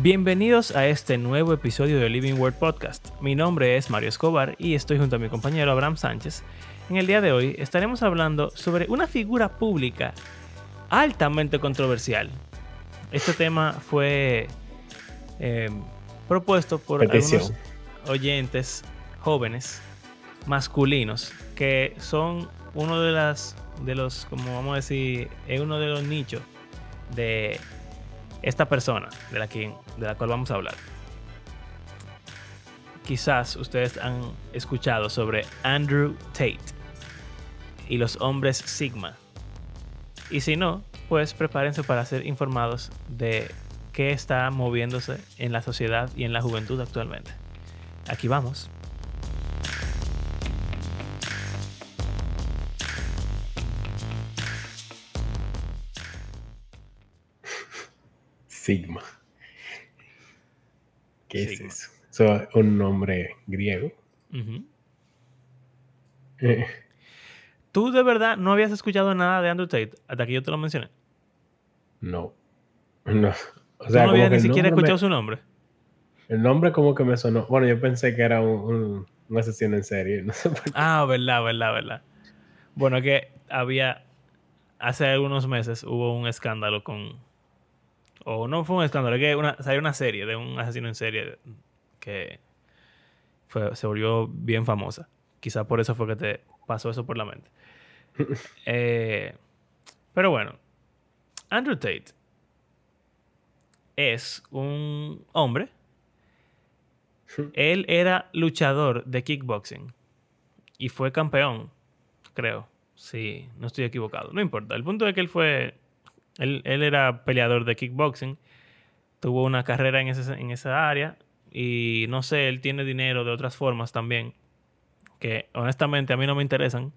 Bienvenidos a este nuevo episodio de Living Word Podcast. Mi nombre es Mario Escobar y estoy junto a mi compañero Abraham Sánchez. En el día de hoy estaremos hablando sobre una figura pública altamente controversial. Este tema fue eh, propuesto por algunos oyentes jóvenes masculinos que son uno de las de los como vamos a decir es uno de los nichos de esta persona de la, de la cual vamos a hablar. Quizás ustedes han escuchado sobre Andrew Tate y los hombres Sigma. Y si no, pues prepárense para ser informados de qué está moviéndose en la sociedad y en la juventud actualmente. Aquí vamos. Sigma. ¿Qué es eso? es un nombre griego. Eh. ¿Tú de verdad no habías escuchado nada de Andrew Tate hasta que yo te lo mencioné? No. No. O sea, no habías ni siquiera escuchado su nombre? El nombre como que me sonó. Bueno, yo pensé que era un, un, asesino en serie. Ah, verdad, verdad, verdad. Bueno, que había. Hace algunos meses hubo un escándalo con o no fue un escándalo, es que una, salió una serie de un asesino en serie que se volvió bien famosa. Quizá por eso fue que te pasó eso por la mente. Eh, pero bueno, Andrew Tate es un hombre. Él era luchador de kickboxing y fue campeón, creo. Si no estoy equivocado. No importa. El punto es que él fue él, era peleador de kickboxing, tuvo una carrera en, en esa área y no sé, él tiene dinero de otras formas también, que honestamente a mí no me interesan.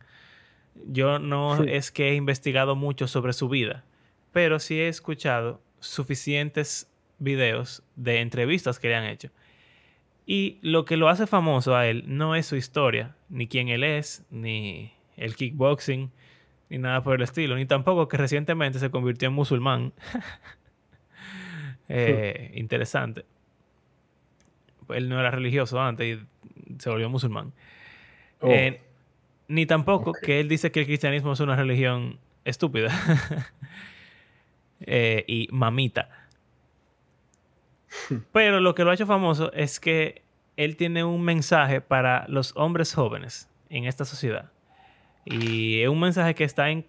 Yo no es que he investigado mucho sobre su vida, pero sí he escuchado suficientes videos de entrevistas que le han hecho. Y lo que lo hace famoso a él no es su historia, ni quién él es, ni el kickboxing, ni nada por el estilo, ni tampoco que recientemente se convirtió en musulmán. Eh, interesante. Él no era religioso antes y se volvió musulmán. Oh. Eh, ni tampoco que él dice que el cristianismo es una religión estúpida eh, y mamita. Pero lo que lo ha hecho famoso es que él tiene un mensaje para los hombres jóvenes en esta sociedad. Y es un mensaje que está en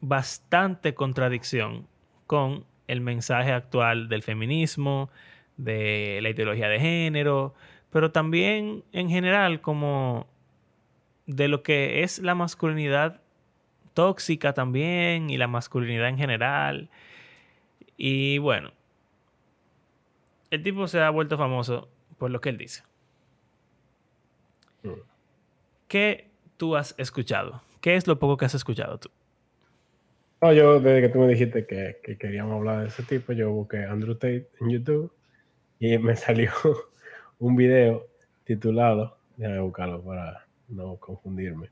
bastante contradicción con el mensaje actual del feminismo, de la ideología de género, pero también en general como de lo que es la masculinidad tóxica también y la masculinidad en general. Y bueno, el tipo se ha vuelto famoso por lo que él dice. Mm. ¿Qué tú has escuchado? ¿Qué es lo poco que has escuchado tú? No, yo desde que tú me dijiste que, queríamos hablar de ese tipo, yo busqué Andrew Tate en YouTube y me salió un video titulado, déjame buscarlo para no confundirme,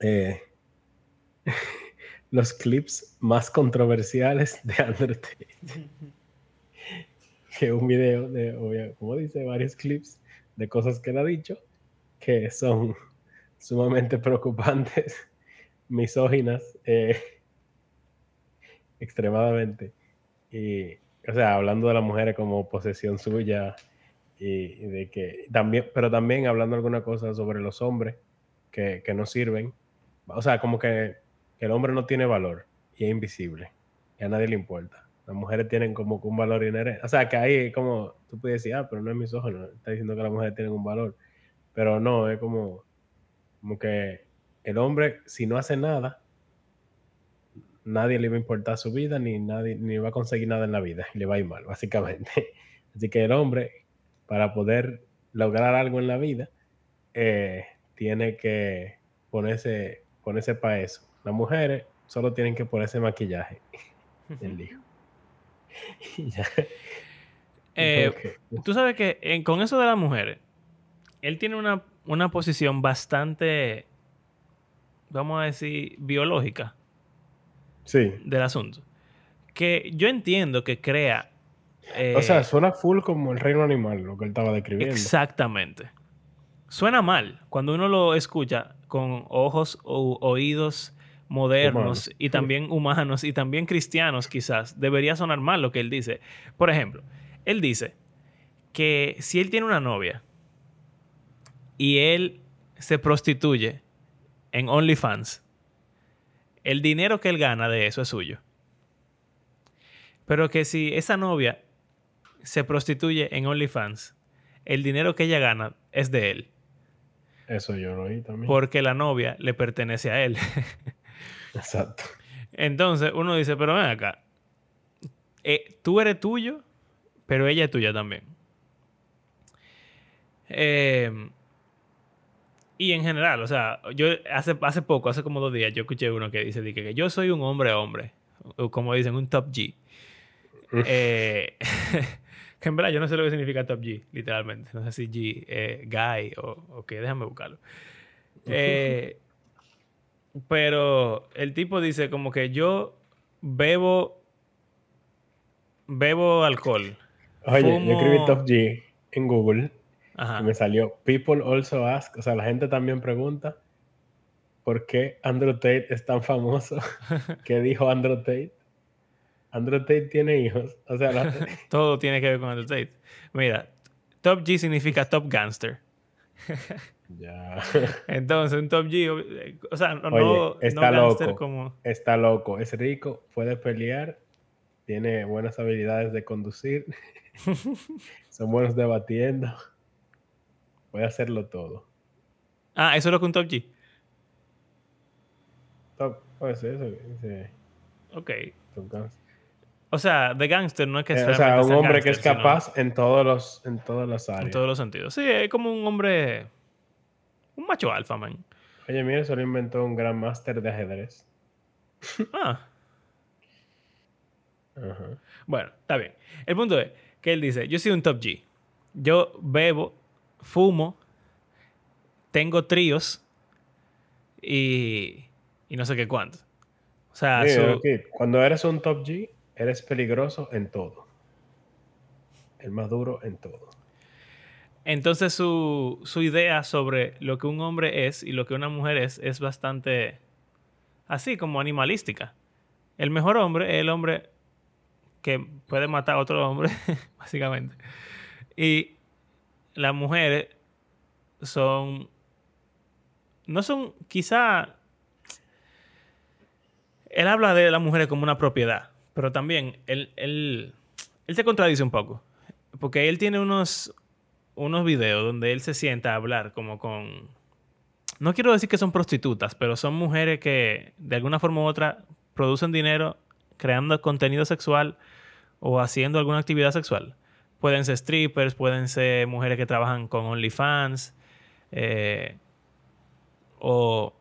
eh, los clips más controversiales de Andrew Tate. que un video de, como dice, varios clips de cosas que él ha dicho que son sumamente preocupantes, misóginas, eh, extremadamente. Y, o sea, hablando de las mujeres como posesión suya y, de que también, pero también hablando alguna cosa sobre los hombres que, que no sirven. O sea, como que, el hombre no tiene valor y es invisible y a nadie le importa. Las mujeres tienen como un valor inherente. O sea, que ahí como tú puedes decir, ah, pero no es misógino, está diciendo que las mujeres tienen un valor. Pero no, es como como que el hombre, si no hace nada, nadie le va a importar su vida, ni nadie ni va a conseguir nada en la vida, y le va a ir mal, básicamente. Así que el hombre, para poder lograr algo en la vida, eh, tiene que ponerse, ponerse para eso. Las mujeres solo tienen que ponerse maquillaje. El hijo. Eh, tú sabes que con eso de las mujeres, él tiene una una posición bastante, vamos a decir, biológica sí. del asunto. Que yo entiendo que crea O sea, Eh, suena full como el reino animal, lo que él estaba describiendo. exactamente. Suena mal cuando uno lo escucha con ojos o oídos modernos y también humanos y también cristianos quizás. Debería sonar mal lo que él dice. Por ejemplo, él dice que si él tiene una novia y él se prostituye en OnlyFans, el dinero que él gana de eso es suyo. Pero que si esa novia se prostituye en OnlyFans, el dinero que ella gana es de él. Eso yo lo oí también. Porque la novia le pertenece a él. Exacto. Entonces uno dice, pero ven acá, eh, tú eres tuyo, pero ella es tuya también. Eh, y en general, o sea, yo hace, hace poco, hace como dos días, yo escuché uno que dice di que, que yo soy un hombre hombre, o como dicen, un top G. Eh, que en verdad yo no sé lo que significa top G, literalmente. No sé si G, eh, guy o, o qué, déjame buscarlo. Eh, pero el tipo dice como que yo bebo bebo alcohol. Oye, yo escribí Top G en Google Ajá. y me salió People also ask, o sea, la gente también pregunta por qué Andrew Tate es tan famoso. ¿Qué dijo Andrew Tate? Andrew Tate tiene hijos. O sea, la- Todo tiene que ver con Andrew Tate. Mira, top G significa top gangster. ya. Entonces, un top G, o sea, no, Oye, no, está no gangster loco. como... Está loco, es rico, puede pelear, tiene buenas habilidades de conducir, son buenos debatiendo, puede hacerlo todo. Ah, eso es lo que un top G. Top, pues eso, ese- Ok. Top. O sea, de gangster no es que Eh, o sea, un sea hombre que es sino capaz en todos los, en todas las En áreas. todos los sentidos. Sí, es como un hombre... Un macho alfa, man. Oye, mira, eso lo inventó un gran máster de ajedrez. Ah. Bueno, está bien. El punto es que él dice, yo soy un top G. Yo bebo, fumo, tengo tríos y, y no sé qué cuánto. O sea, Sí, su- ok, Cuando eres un top G, eres peligroso en todo. El más duro en todo. entonces su, su idea sobre lo que un hombre es y lo que una mujer es es bastante así como animalística. El mejor hombre es el hombre que puede matar a otro hombre, básicamente. Y las mujeres son. No son. Quizá. Él habla de las mujeres como una propiedad, pero también él, él, él se contradice un poco. Porque él tiene unos, unos videos donde él se sienta a hablar como con. No quiero decir que son prostitutas, pero son mujeres que de alguna forma u otra producen dinero creando contenido sexual o haciendo alguna actividad sexual. Pueden ser strippers, pueden ser mujeres que trabajan con OnlyFans, eh, o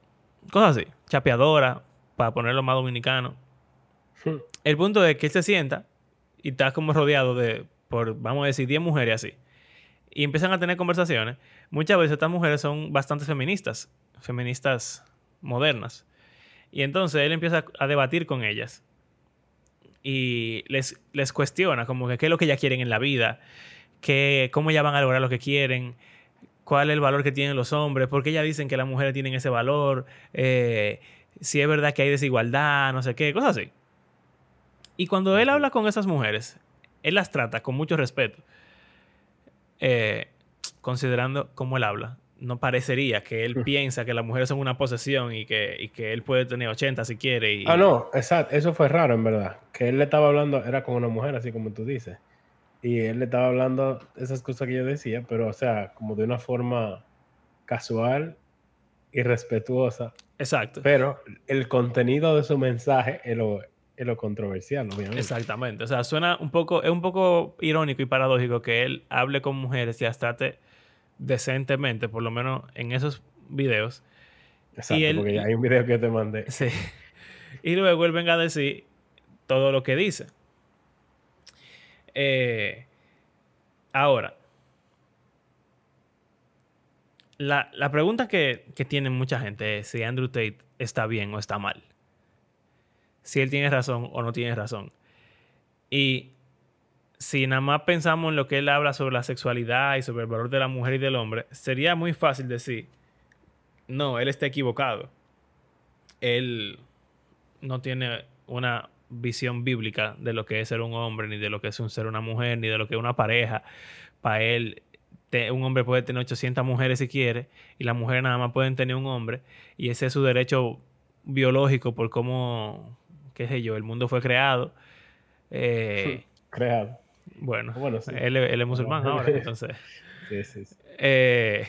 cosas así, chapeadora, para ponerlo más dominicano. El punto es que él se sienta y está como rodeado de, por, vamos a decir, 10 mujeres así. Y empiezan a tener conversaciones. Muchas veces estas mujeres son bastante feministas, feministas modernas. Y entonces él empieza a debatir con ellas. Y les, les cuestiona como que qué es lo que ellas quieren en la vida, que, cómo ellas van a lograr lo que quieren, cuál es el valor que tienen los hombres, por qué ellas dicen que las mujeres tienen ese valor, eh, si es verdad que hay desigualdad, no sé qué, cosas así. Y cuando él habla con esas mujeres, él las trata con mucho respeto, eh, considerando cómo él habla. No parecería que él Mm. piensa que las mujeres son una posesión y que, y que él puede tener 80 si quiere. Y, Ah, no, exacto. Eso fue raro, en verdad. Que él le estaba hablando, era con una mujer, así como tú dices. Y él le estaba hablando esas cosas que yo decía, pero, o sea, como de una forma casual y respetuosa. Exacto. Pero el contenido de su mensaje es lo, es lo controversial, obviamente. Exactamente. O sea, suena un poco, es un poco irónico y paradójico que él hable con mujeres y las trate decentemente, por lo menos en esos videos. Exacto, él- porque ya hay un video que te mandé. Sí. Y luego él venga a decir todo lo que dice. Eh, ahora, la, la pregunta que, que tiene mucha gente es si Andrew Tate está bien o está mal. Si él tiene razón o no tiene razón. Y si nada más pensamos en lo que él habla sobre la sexualidad y sobre el valor de la mujer y del hombre, sería muy fácil decir, no, él está equivocado. Él no tiene una visión bíblica de lo que es ser un hombre, ni de lo que es un ser una mujer, ni de lo que es una pareja. Para él, un hombre puede tener 800 mujeres si quiere, y las mujeres nada más pueden tener un hombre, y ese es su derecho biológico por cómo, qué sé yo, el mundo fue creado. Eh, creado. Bueno, él, es musulmán ahora, entonces. sí, sí, sí. Eh,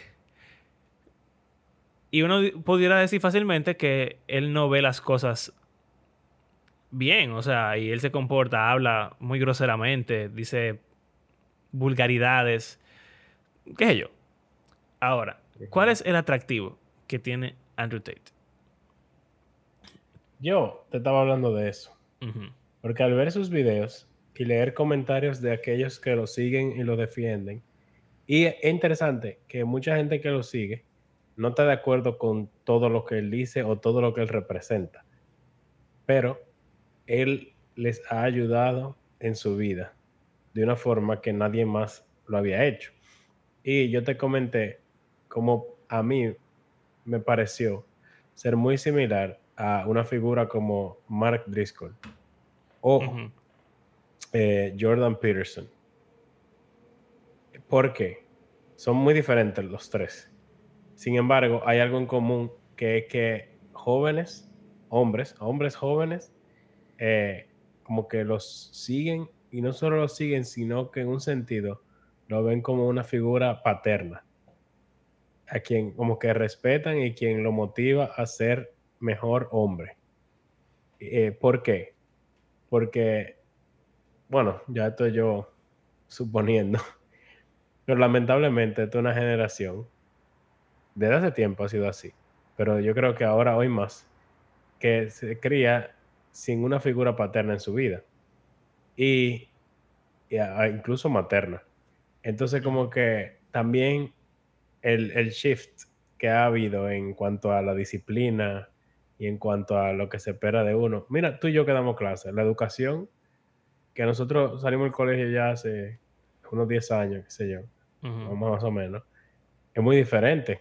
y uno pudiera decir fácilmente que él no ve las cosas bien, o sea, y él se comporta, habla muy groseramente, dice vulgaridades, qué sé yo. Ahora, ¿cuál es el atractivo que tiene Andrew Tate? Yo te estaba hablando de eso. Porque al ver sus videos y leer comentarios de aquellos que lo siguen y lo defienden, y es interesante que mucha gente que lo sigue no está de acuerdo con todo lo que él dice o todo lo que él representa. Pero él les ha ayudado en su vida de una forma que nadie más lo había hecho. Y yo te comenté como a mí me pareció ser muy similar a una figura como Mark Driscoll o eh, Jordan Peterson. Porque son muy diferentes los tres. Sin embargo, hay algo en común que es que jóvenes, hombres, hombres jóvenes, eh, como que los siguen y no solo los siguen, sino que en un sentido lo ven como una figura paterna, a quien como que respetan y quien lo motiva a ser mejor hombre. Eh, ¿Por qué? Porque, bueno, ya estoy yo suponiendo, pero lamentablemente es una generación, desde hace tiempo ha sido así, pero yo creo que ahora, hoy más, que se cría sin una figura paterna en su vida. Y, incluso materna. Entonces como que también el, el, shift que ha habido en cuanto a la disciplina y en cuanto a lo que se espera de uno. Mira, tú y yo que damos clases, la educación, que nosotros salimos del colegio ya hace unos 10 años, qué sé yo, más o menos, es muy diferente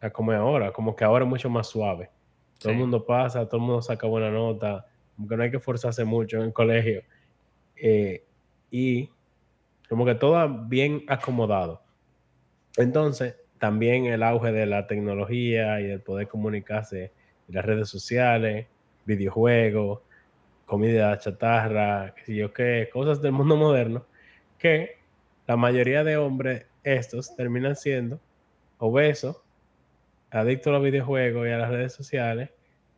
a como es ahora, como que ahora es mucho más suave. Todo el mundo pasa, todo el mundo saca buena nota, como que no hay que forzarse mucho en el colegio. Eh, y como que todo bien acomodado. Entonces, también el auge de la tecnología y del poder comunicarse en las redes sociales, videojuegos, comida chatarra, qué sé yo qué, cosas del mundo moderno, que la mayoría de hombres estos terminan siendo obesos, adictos a los videojuegos y a las redes sociales,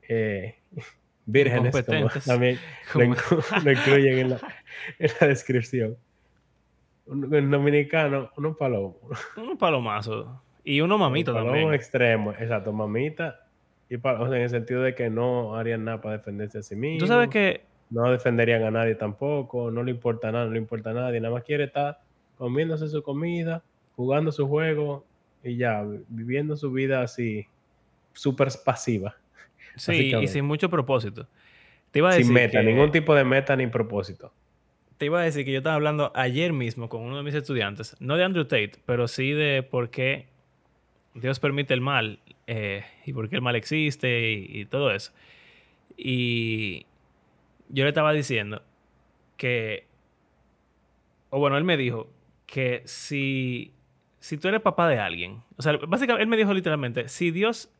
eh, vírgenes, como también lo, incluyen en la, descripción. Un, dominicano, unos palomos. Un palomazo. Y uno mamito un también. extremo, exacto, mamita. Y en el sentido de que no harían nada para defenderse a sí mismos. Tú sabes que. No defenderían a nadie tampoco, no le importa nada, no le importa a nadie, nada más quiere estar comiéndose su comida, jugando su juego y ya, viviendo su vida así, súper pasiva. Sí, y sin mucho propósito. Te iba a decir sin meta, ningún tipo de meta ni propósito. Te iba a decir que yo estaba hablando ayer mismo con uno de mis estudiantes, no de Andrew Tate, pero sí de por qué Dios permite el mal eh, y por qué el mal existe y, todo eso. Y yo le estaba diciendo que, o bueno, él me dijo que si, si tú eres papá de alguien, o sea, básicamente él me dijo literalmente, si Dios,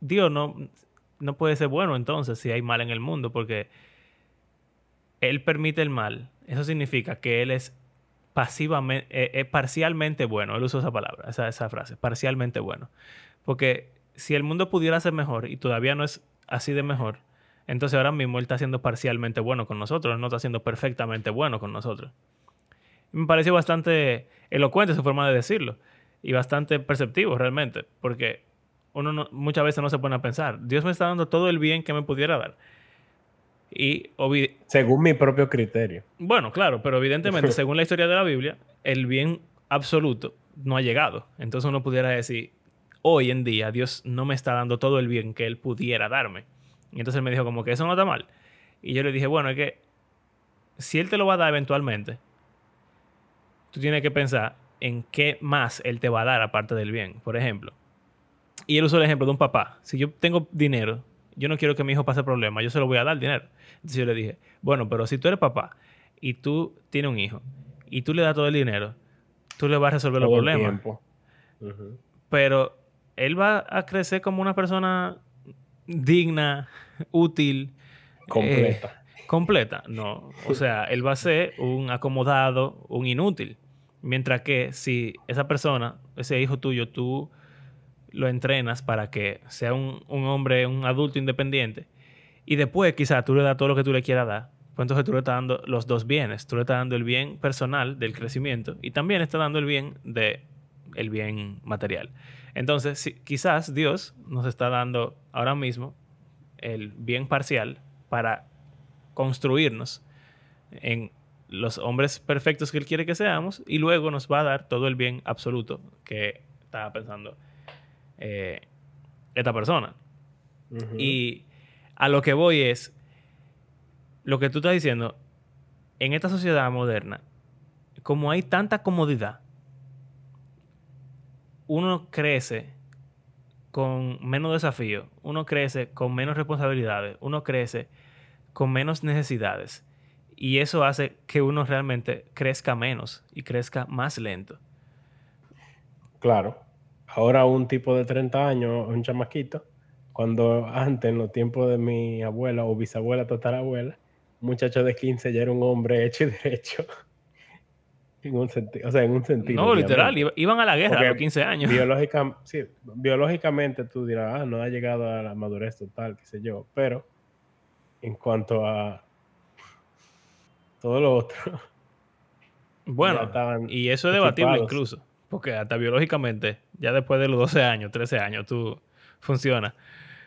Dios no, no puede ser bueno entonces si hay mal en el mundo, porque Él permite el mal. Eso significa que Él es pasivamente, eh, eh, parcialmente bueno. Él usó esa palabra, esa, esa frase, parcialmente bueno. Porque si el mundo pudiera ser mejor y todavía no es así de mejor, entonces ahora mismo Él está siendo parcialmente bueno con nosotros, no está siendo perfectamente bueno con nosotros. Me pareció bastante elocuente su forma de decirlo y bastante perceptivo realmente, porque uno muchas veces no se pone a pensar, Dios me está dando todo el bien que me pudiera dar. Y según mi propio criterio. Bueno, claro, pero evidentemente, según la historia de la Biblia, el bien absoluto no ha llegado. Entonces uno pudiera decir, hoy en día Dios no me está dando todo el bien que Él pudiera darme. Y entonces él me dijo como que eso no está mal. Y yo le dije, bueno, es que si Él te lo va a dar eventualmente, tú tienes que pensar en qué más él te va a dar aparte del bien. Por ejemplo, y él usó el ejemplo de un papá. Si yo tengo dinero, yo no quiero que mi hijo pase problemas, yo se lo voy a dar dinero. Entonces yo le dije, bueno, pero si tú eres papá y tú tienes un hijo y tú le das todo el dinero, tú le vas a resolver los problemas. Pero él va a crecer como una persona digna, útil. Completa. Eh, completa, no. O sea, él va a ser un acomodado, un inútil. Mientras que si esa persona, ese hijo tuyo, tú lo entrenas para que sea un, hombre, un adulto independiente, y después quizás tú le das todo lo que tú le quieras dar, pues entonces tú le estás dando los dos bienes. Tú le estás dando el bien personal del crecimiento y también estás dando el bien de el bien material. Entonces, quizás Dios nos está dando ahora mismo el bien parcial para construirnos en los hombres perfectos que Él quiere que seamos y luego nos va a dar todo el bien absoluto que estaba pensando eh, esta persona. Y a lo que voy es, lo que tú estás diciendo, en esta sociedad moderna, como hay tanta comodidad, uno crece con menos desafío, uno crece con menos responsabilidades, uno crece con menos necesidades. Y eso hace que uno realmente crezca menos y crezca más lento. Claro. Ahora un tipo de 30 años, un chamaquito, cuando antes, en los tiempos de mi abuela o bisabuela, tatarabuela, un muchacho de 15 ya era un hombre hecho y derecho. En un sentido, o sea, en un sentido. No, literal, iban a la guerra a los 15 años. sí, biológicamente tú dirás, ah, no ha llegado a la madurez total, qué sé yo, pero en cuanto a todo lo otro. Bueno, y eso es debatible incluso, porque hasta biológicamente, ya después de los 12 años, 13 años, tú funciona.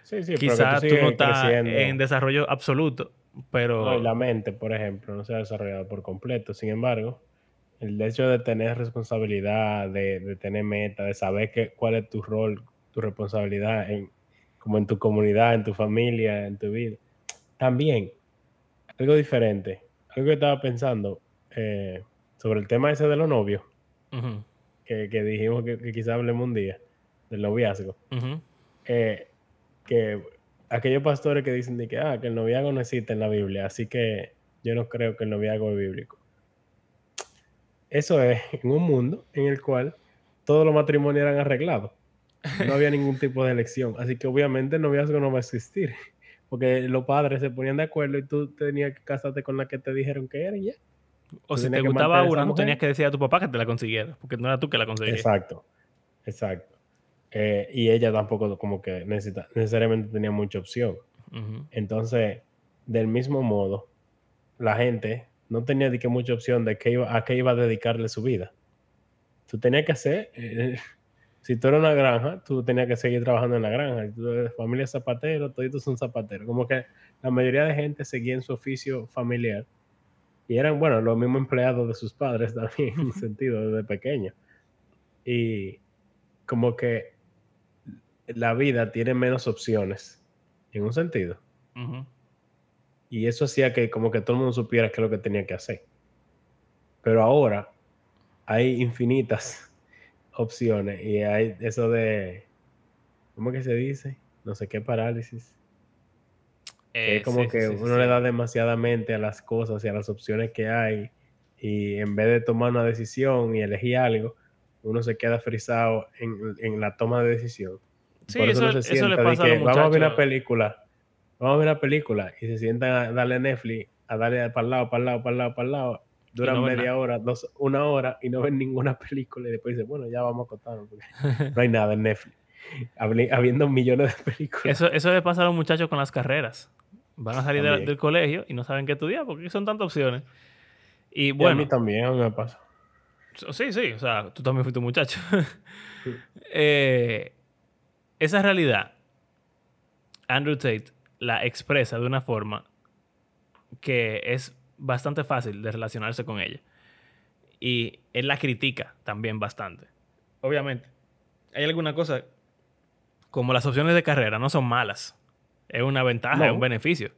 Sí, sí, Quizás tú, no estás en desarrollo absoluto, pero... la mente, por ejemplo, no se ha desarrollado por completo. Sin embargo, el hecho de tener responsabilidad, de, tener meta, de saber que, cuál es tu rol, tu responsabilidad, en, como en tu comunidad, en tu familia, en tu vida. También, algo diferente, algo que estaba pensando eh, sobre el tema ese de los novios, que, dijimos que, que quizás hablemos un día, del noviazgo. Eh, que aquellos pastores que dicen que, ah, que el noviazgo no existe en la Biblia, así que yo no creo que el noviazgo es bíblico. Eso es en un mundo en el cual todos los matrimonios eran arreglados. No había ningún tipo de elección. Así que obviamente el noviazgo no va a existir. Porque los padres se ponían de acuerdo y tú tenías que casarte con la que te dijeron que era y ya. O si te gustaba una, no tenías que decir a tu papá que te la consiguiera, porque no era tú que la conseguías. Exacto, exacto. Eh, y ella tampoco como que necesita, necesariamente tenía mucha opción. Entonces, del mismo modo, la gente no tenía que mucha opción de qué iba, a qué iba a dedicarle su vida. Tú tenías que hacer, eh, si tú eras una granja, tú tenías que seguir trabajando en la granja. Si tú eres familia zapatero, todos son zapateros. Como que la mayoría de gente seguía en su oficio familiar. Y eran, bueno, los mismos empleados de sus padres también, en un sentido, desde pequeño. Y como que la vida tiene menos opciones, en un sentido. Y eso hacía que como que todo el mundo supiera qué es lo que tenía que hacer. Pero ahora hay infinitas opciones y hay eso de, ¿cómo que se dice? No sé qué parálisis. Es eh, como que uno le da demasiada mente a las cosas y a las opciones que hay y en vez de tomar una decisión y elegir algo, uno se queda frisado en, la toma de decisión. Sí, eso, le pasa a Vamos a ver una película vamos a ver la película y se sientan a darle Netflix, a darle para el lado, para el lado, para el lado, para el lado, duran media hora, dos, una hora y no ven ninguna película y después dicen, bueno, ya vamos a acostarnos porque no hay nada en Netflix. Habiendo millones de películas. Eso, eso le pasa a los muchachos con las carreras. Van a salir del colegio y no saben qué estudiar porque son tantas opciones. Y bueno. a mí también me pasa. Sí, sí, o sea, tú también fuiste un muchacho. Eh, esa realidad, Andrew Tate la expresa de una forma que es bastante fácil de relacionarse con ella. Y él la critica también bastante. Obviamente, hay alguna cosa, como las opciones de carrera no son malas. Es una ventaja, es un beneficio.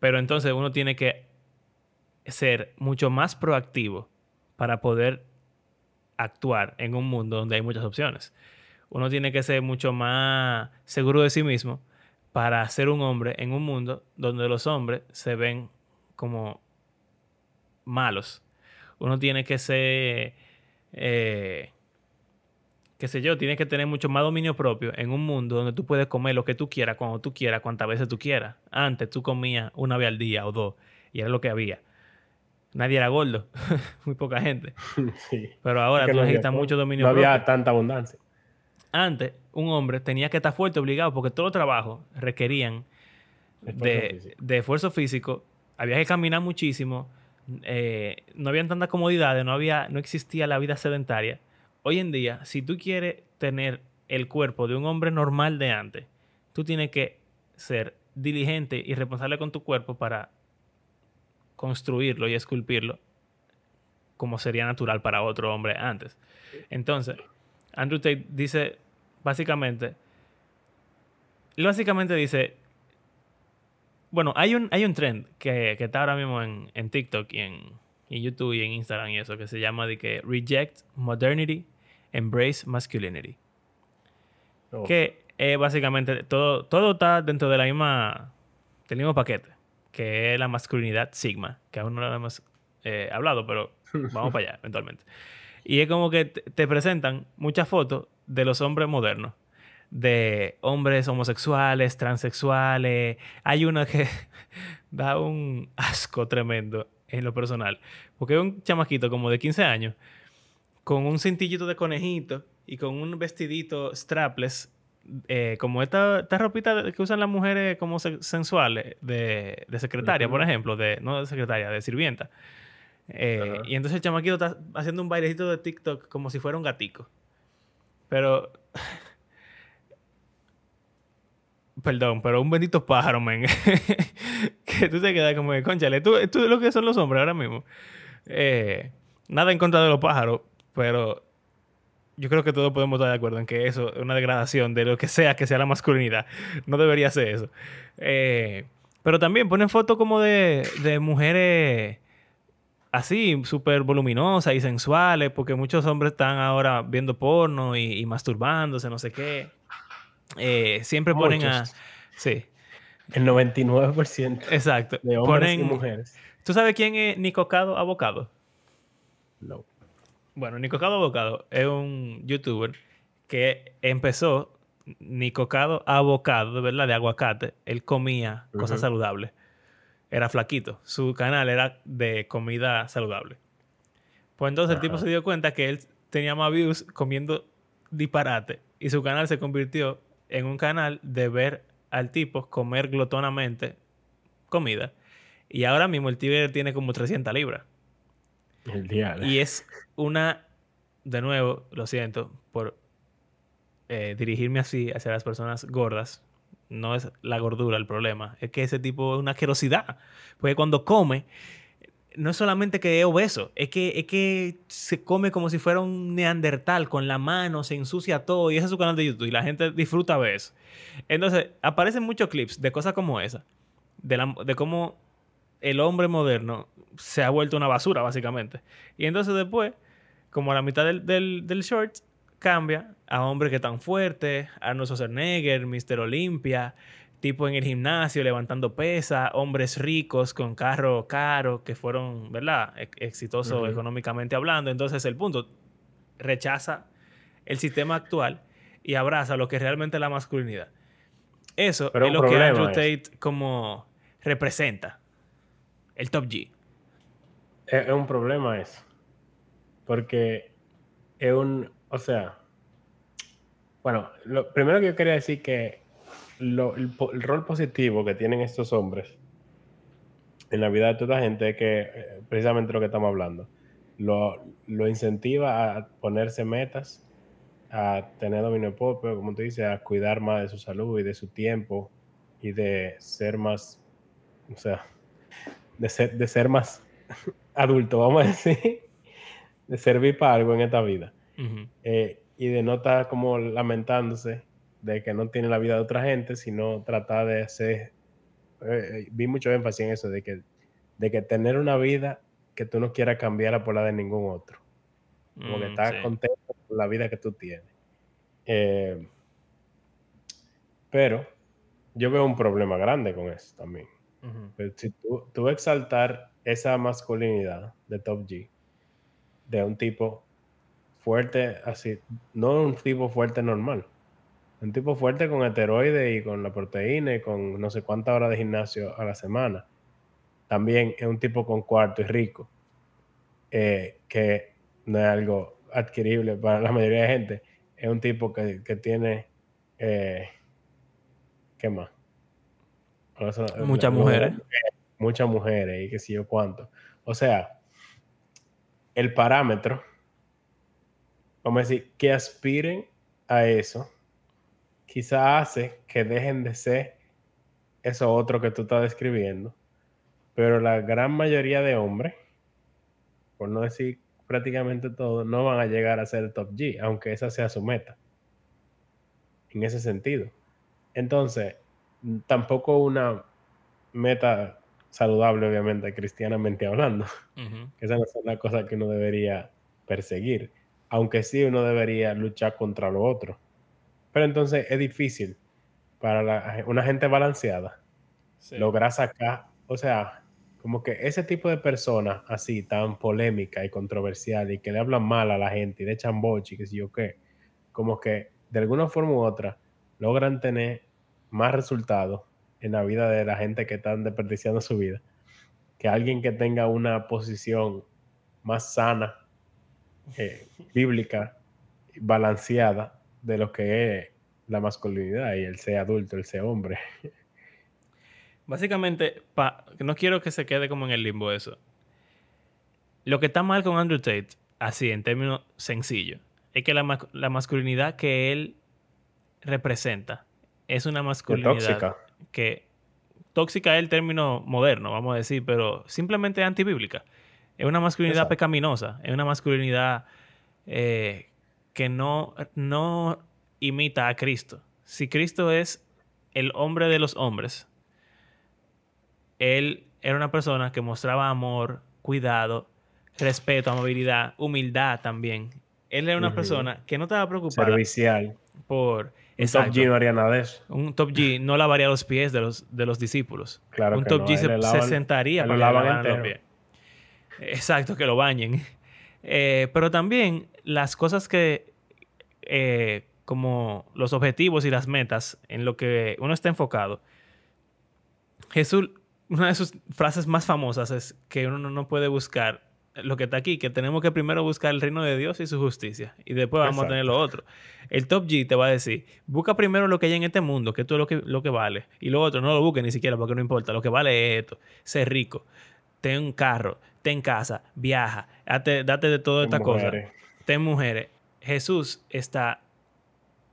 Pero entonces uno tiene que ser mucho más proactivo para poder actuar en un mundo donde hay muchas opciones. Uno tiene que ser mucho más seguro de sí mismo para ser un hombre en un mundo donde los hombres se ven como malos. Uno tiene que ser, eh, qué sé yo, tiene que tener mucho más dominio propio en un mundo donde tú puedes comer lo que tú quieras, cuando tú quieras, cuantas veces tú quieras. Antes tú comías una vez al día o dos y era lo que había. Nadie era gordo, muy poca gente. Pero ahora tú necesitas mucho dominio propio. No había tanta abundancia. Antes, un hombre tenía que estar fuerte, obligado, porque todos los trabajos requerían de, de, esfuerzo físico. Había que caminar muchísimo. Eh, no habían tantas comodidades, no, había, no existía la vida sedentaria. Hoy en día, si tú quieres tener el cuerpo de un hombre normal de antes, tú tienes que ser diligente y responsable con tu cuerpo para construirlo y esculpirlo como sería natural para otro hombre antes. Entonces, Andrew Tate dice básicamente, básicamente dice, bueno, hay un, hay un trend que, está ahora mismo en, TikTok y en, YouTube y en Instagram y eso, que se llama de que Reject Modernity, Embrace Masculinity. Oh. Que es básicamente todo, todo está dentro de la misma, del mismo paquete que es la masculinidad sigma, que aún no lo hemos eh, hablado, pero vamos para allá eventualmente. Y es como que te presentan muchas fotos de los hombres modernos, de hombres homosexuales, transexuales. Hay una que da un asco tremendo en lo personal, porque es un chamaquito como de 15 años, con un cintillito de conejito y con un vestidito strapless eh, como esta, esta ropita que usan las mujeres como sensuales de, secretaria, por ejemplo, de, no de secretaria, de sirvienta. Eh, y entonces el chamaquito está haciendo un bailecito de TikTok como si fuera un gatico. Pero. Perdón, pero un bendito pájaro, men. que tú te quedas como de conchale. Tú, tú lo que son los hombres ahora mismo. Eh, nada en contra de los pájaros, pero yo creo que todos podemos estar de acuerdo en que eso es una degradación de lo que sea que sea la masculinidad. No debería ser eso. Eh, pero también ponen fotos como de, de mujeres así, súper voluminosas y sensuales, porque muchos hombres están ahora viendo porno y, masturbándose, no sé qué. Eh, siempre ponen a... Sí. El 99% Exacto. de hombres y mujeres. ¿Tú sabes quién es Nicocado Abocado? No. Bueno, Nicocado Abocado es un youtuber que empezó Nicocado Abocado, de verdad, de aguacate. Él comía cosas saludables. Era flaquito. Su canal era de comida saludable. Pues entonces el tipo se dio cuenta que él tenía más views comiendo disparate. Y su canal se convirtió en un canal de ver al tipo comer glotonamente comida. Y ahora mismo el tío tiene como 300 libras. Y es una, de nuevo, lo siento por eh, dirigirme así hacia las personas gordas. No es la gordura el problema, es que ese tipo es una asquerosidad. Porque cuando come, no es solamente que es obeso, es que, es que se come como si fuera un neandertal, con la mano, se ensucia todo, y ese es su canal de YouTube, y la gente disfruta ver eso. Entonces, aparecen muchos clips de cosas como esa, de, de cómo el hombre moderno se ha vuelto una basura, básicamente. Y entonces después, como a la mitad del, del, short, cambia a hombres que están fuertes, Arnold Schwarzenegger, Mr. Olympia, tipo en el gimnasio levantando pesas, hombres ricos con carro caro que fueron, ¿verdad?, exitosos económicamente hablando. Entonces el punto, rechaza el sistema actual y abraza lo que es realmente la masculinidad. Eso es lo que Andrew Tate como representa el top G. Es, un problema eso. Porque es un, o sea, bueno, lo primero que yo quería decir que el, rol positivo que tienen estos hombres en la vida de toda gente es que, eh, precisamente lo que estamos hablando, lo, lo, incentiva a ponerse metas, a tener dominio propio, como tú dices, a cuidar más de su salud y de su tiempo y de ser más, o sea, de ser, de ser más adulto, vamos a decir, de servir para algo en esta vida. Eh, y de no estar como lamentándose de que no tiene la vida de otra gente, sino tratar de hacer, eh, vi mucho énfasis en eso, de que, de que tener una vida que tú no quieras cambiar por la de ningún otro. Como que Mm, estás sí. contento con la vida que tú tienes. Eh, pero yo veo un problema grande con eso también. Pero si tú, tú exaltar esa masculinidad de Top G, de un tipo fuerte así, no un tipo fuerte normal, un tipo fuerte con esteroides y con la proteína y con no sé cuántas horas de gimnasio a la semana. También es un tipo con cuarto y rico, eh, que no es algo adquirible para la mayoría de gente. Es un tipo que, que tiene, eh, ¿qué más? O sea, Muchas mujeres. muchas mujeres y qué sé yo cuánto. O sea, el parámetro, vamos a decir, que aspiren a eso, quizá hace que dejen de ser eso otro que tú estás describiendo, pero la gran mayoría de hombres, por no decir prácticamente todos, no van a llegar a ser top G, aunque esa sea su meta. En ese sentido. Entonces, tampoco una meta saludable, obviamente, cristianamente hablando. Que Esa no es una cosa que uno debería perseguir, aunque sí uno debería luchar contra lo otro. Pero entonces es difícil para la- una gente balanceada Sí. lograr sacar, o sea, como que ese tipo de personas así tan polémica y controversial y que le hablan mal a la gente y le echan boche y qué sé yo qué, como que de alguna forma u otra logran tener más resultados en la vida de la gente que están desperdiciando su vida que alguien que tenga una posición más sana, eh, bíblica, balanceada de lo que es la masculinidad y el ser adulto, el ser hombre. Básicamente, pa- no quiero que se quede como en el limbo eso. Lo que está mal con Andrew Tate, así en términos sencillos, es que la masculinidad que él representa es una masculinidad tóxica. que tóxica es el término moderno, vamos a decir, pero simplemente antibíblica. Es una masculinidad Exacto. pecaminosa, es una masculinidad eh, que no, no imita a Cristo. Si Cristo es el hombre de los hombres, él era una persona que mostraba amor, cuidado, respeto, amabilidad, humildad también. Él era una persona que no estaba preocupada Servicial. por... Un top Exacto. G no haría nada de eso. Un top G no lavaría los pies de los, de los discípulos. Claro un que top no, G se, se sentaría para lavan los pies. Exacto, que lo bañen. Eh, pero también las cosas que, eh, como los objetivos y las metas en lo que uno está enfocado. Jesús, una de sus frases más famosas es que uno no puede buscar lo que está aquí, que tenemos que primero buscar el reino de Dios y su justicia, y después vamos a tener lo otro. El top G te va a decir, busca primero lo que hay en este mundo, que esto es lo que, lo que vale, y lo otro no lo busques ni siquiera porque no importa, lo que vale es esto, ser rico, ten un carro, ten casa, viaja, date, date de todas estas cosas, Mujeres. ten mujeres. Jesús está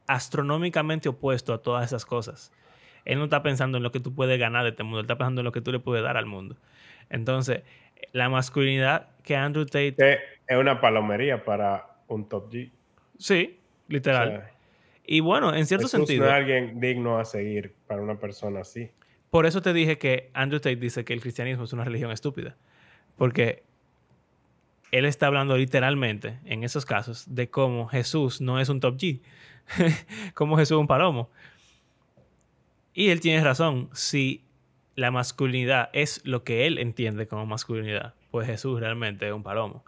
astronómicamente opuesto a todas esas cosas. Él no está pensando en lo que tú puedes ganar de este mundo, él está pensando en lo que tú le puedes dar al mundo. Entonces, la masculinidad que Andrew Tate, Que es una palomería para un top G. sí, O literal. sea, y bueno, en cierto sentido, no es alguien digno a seguir para una persona así. por eso te dije que Andrew Tate dice que el cristianismo es una religión estúpida. Porque él está hablando literalmente, en esos casos, de cómo Jesús no es un top G, como Jesús es un palomo. Y él tiene razón, si la masculinidad es lo que él entiende como masculinidad, pues Jesús realmente es un palomo.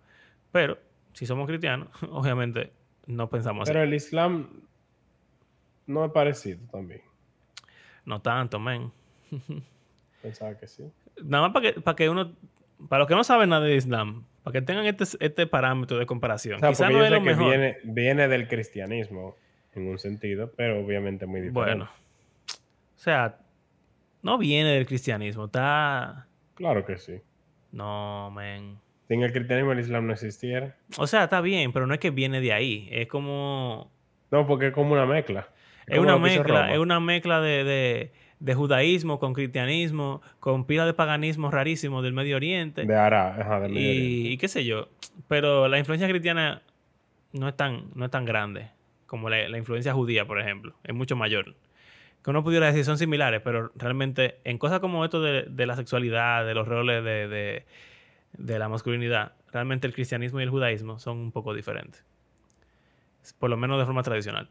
Pero si somos cristianos, obviamente no pensamos así. Pero el Islam no es parecido también. No tanto, men. Pensaba que sí. Nada más para que, para que uno, para los que no saben nada de Islam, para que tengan este, este parámetro de comparación. O sea, Quizá no es lo que mejor. viene, viene del cristianismo en un sentido, pero obviamente muy diferente. Bueno, o sea, no viene del cristianismo, está... Claro que sí. No, men. Sin el cristianismo el Islam no existiera. O sea, está bien, pero no es que viene de ahí. Es como... No, porque es como una mezcla. Es una mezcla, es una mezcla de, de- de judaísmo con cristianismo, con pila de paganismo rarísimo del Medio Oriente. De Ara, ajá, del Medio y, Oriente. y qué sé yo. Pero la influencia cristiana no es tan, no es tan grande como la, la influencia judía, por ejemplo. Es mucho mayor. Que uno pudiera decir son similares, pero realmente en cosas como esto de, de la sexualidad, de los roles de, de- de la masculinidad, realmente el cristianismo y el judaísmo son un poco diferentes. Por lo menos de forma tradicional.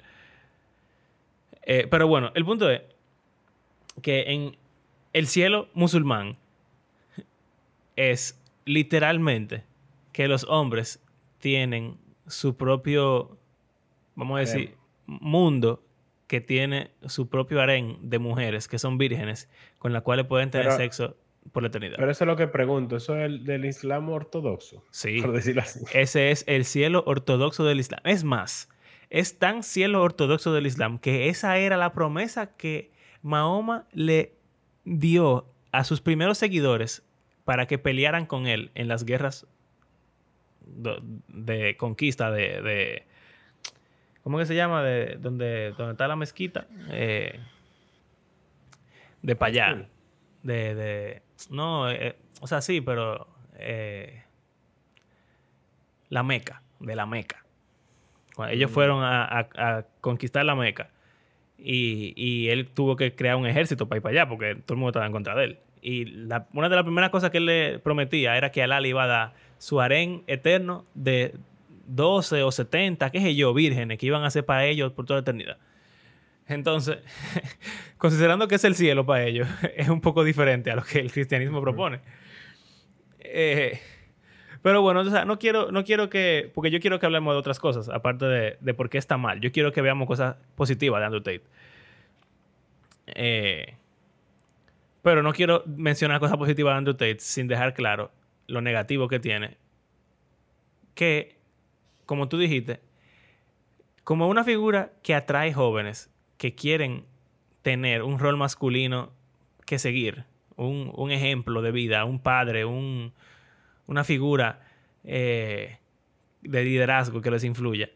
Eh, pero bueno, el punto es que en el cielo musulmán es literalmente que los hombres tienen su propio, vamos a decir, mundo que tiene su propio harén de mujeres que son vírgenes con las cuales pueden tener sexo por la eternidad. Pero eso es lo que pregunto, ¿eso es el del Islam ortodoxo? Sí. Por decirlo así. Ese es el cielo ortodoxo del Islam. Es más, es tan cielo ortodoxo del Islam que esa era la promesa que Mahoma le dio a sus primeros seguidores para que pelearan con él en las guerras de, conquista de, ¿Cómo que se llama? De donde, donde está la mezquita. Eh, de Payá. De, de. No, eh, o sea, sí, pero. Eh, la Meca. De la Meca. ellos mm. fueron a, conquistar la Meca. Y, y, él tuvo que crear un ejército para ir para allá, porque todo el mundo estaba en contra de él. Y la, una de las primeras cosas que él le prometía era que Alá le iba a dar su harén eterno de 12 o 70, qué sé yo, vírgenes que iban a ser para ellos por toda la eternidad. Entonces, considerando que es el cielo para ellos, es un poco diferente a lo que el cristianismo propone. Eh, pero bueno, no quiero, no quiero que, porque yo quiero que hablemos de otras cosas, aparte de, de por qué está mal. Yo quiero que veamos cosas positivas de Andrew Tate. Eh, pero no quiero mencionar cosas positivas de Andrew Tate sin dejar claro lo negativo que tiene. Que, como tú dijiste, como una figura que atrae jóvenes que quieren tener un rol masculino que seguir, un, ejemplo de vida, un padre, una figura eh, de liderazgo que les influya.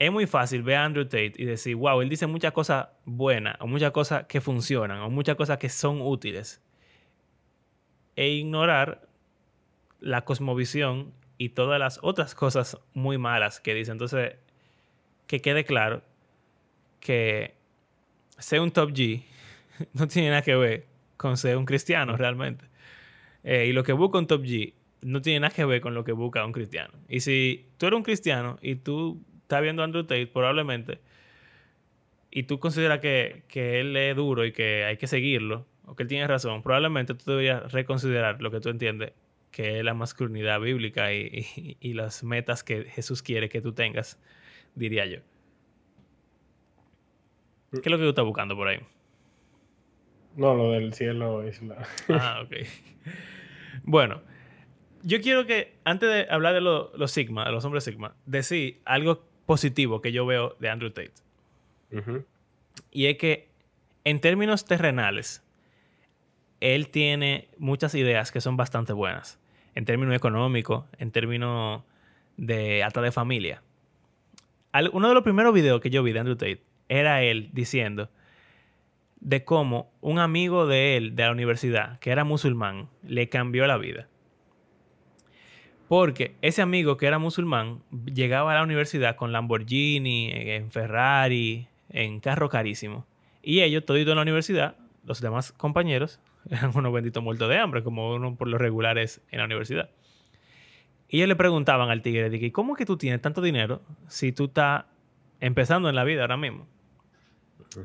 Es muy fácil ver a Andrew Tate y decir, wow, él dice muchas cosas buenas, o muchas cosas que funcionan, o muchas cosas que son útiles. E ignorar la cosmovisión y todas las otras cosas muy malas que dice. Entonces, que quede claro que ser un top G no tiene nada que ver con ser un cristiano realmente. Eh, y lo que busca un top G no tiene nada que ver con lo que busca un cristiano. Y si tú eres un cristiano y tú estás viendo a Andrew Tate, probablemente, y tú consideras que, que él es duro y que hay que seguirlo, o que él tiene razón, probablemente tú deberías reconsiderar lo que tú entiendes que es la masculinidad bíblica y, las metas que Jesús quiere que tú tengas, diría yo. ¿Qué es lo que tú estás buscando por ahí? No, lo del cielo es la... ah, ok. Bueno, yo quiero que, antes de hablar de los Sigma, de los hombres Sigma, decir algo positivo que yo veo de Andrew Tate. Y es que, en términos terrenales, él tiene muchas ideas que son bastante buenas en términos económicos, en términos de hasta de familia. uno de los primeros videos que yo vi de Andrew Tate era él diciendo de cómo un amigo de él de la universidad, que era musulmán, le cambió la vida. Porque ese amigo que era musulmán llegaba a la universidad con Lamborghini, en Ferrari, en carro carísimo. Y ellos, todito en la universidad, los demás compañeros, eran unos benditos muertos de hambre, como uno por los regulares en la universidad. Y ellos le preguntaban al tigre, de ¿cómo es que tú tienes tanto dinero si tú estás empezando en la vida ahora mismo?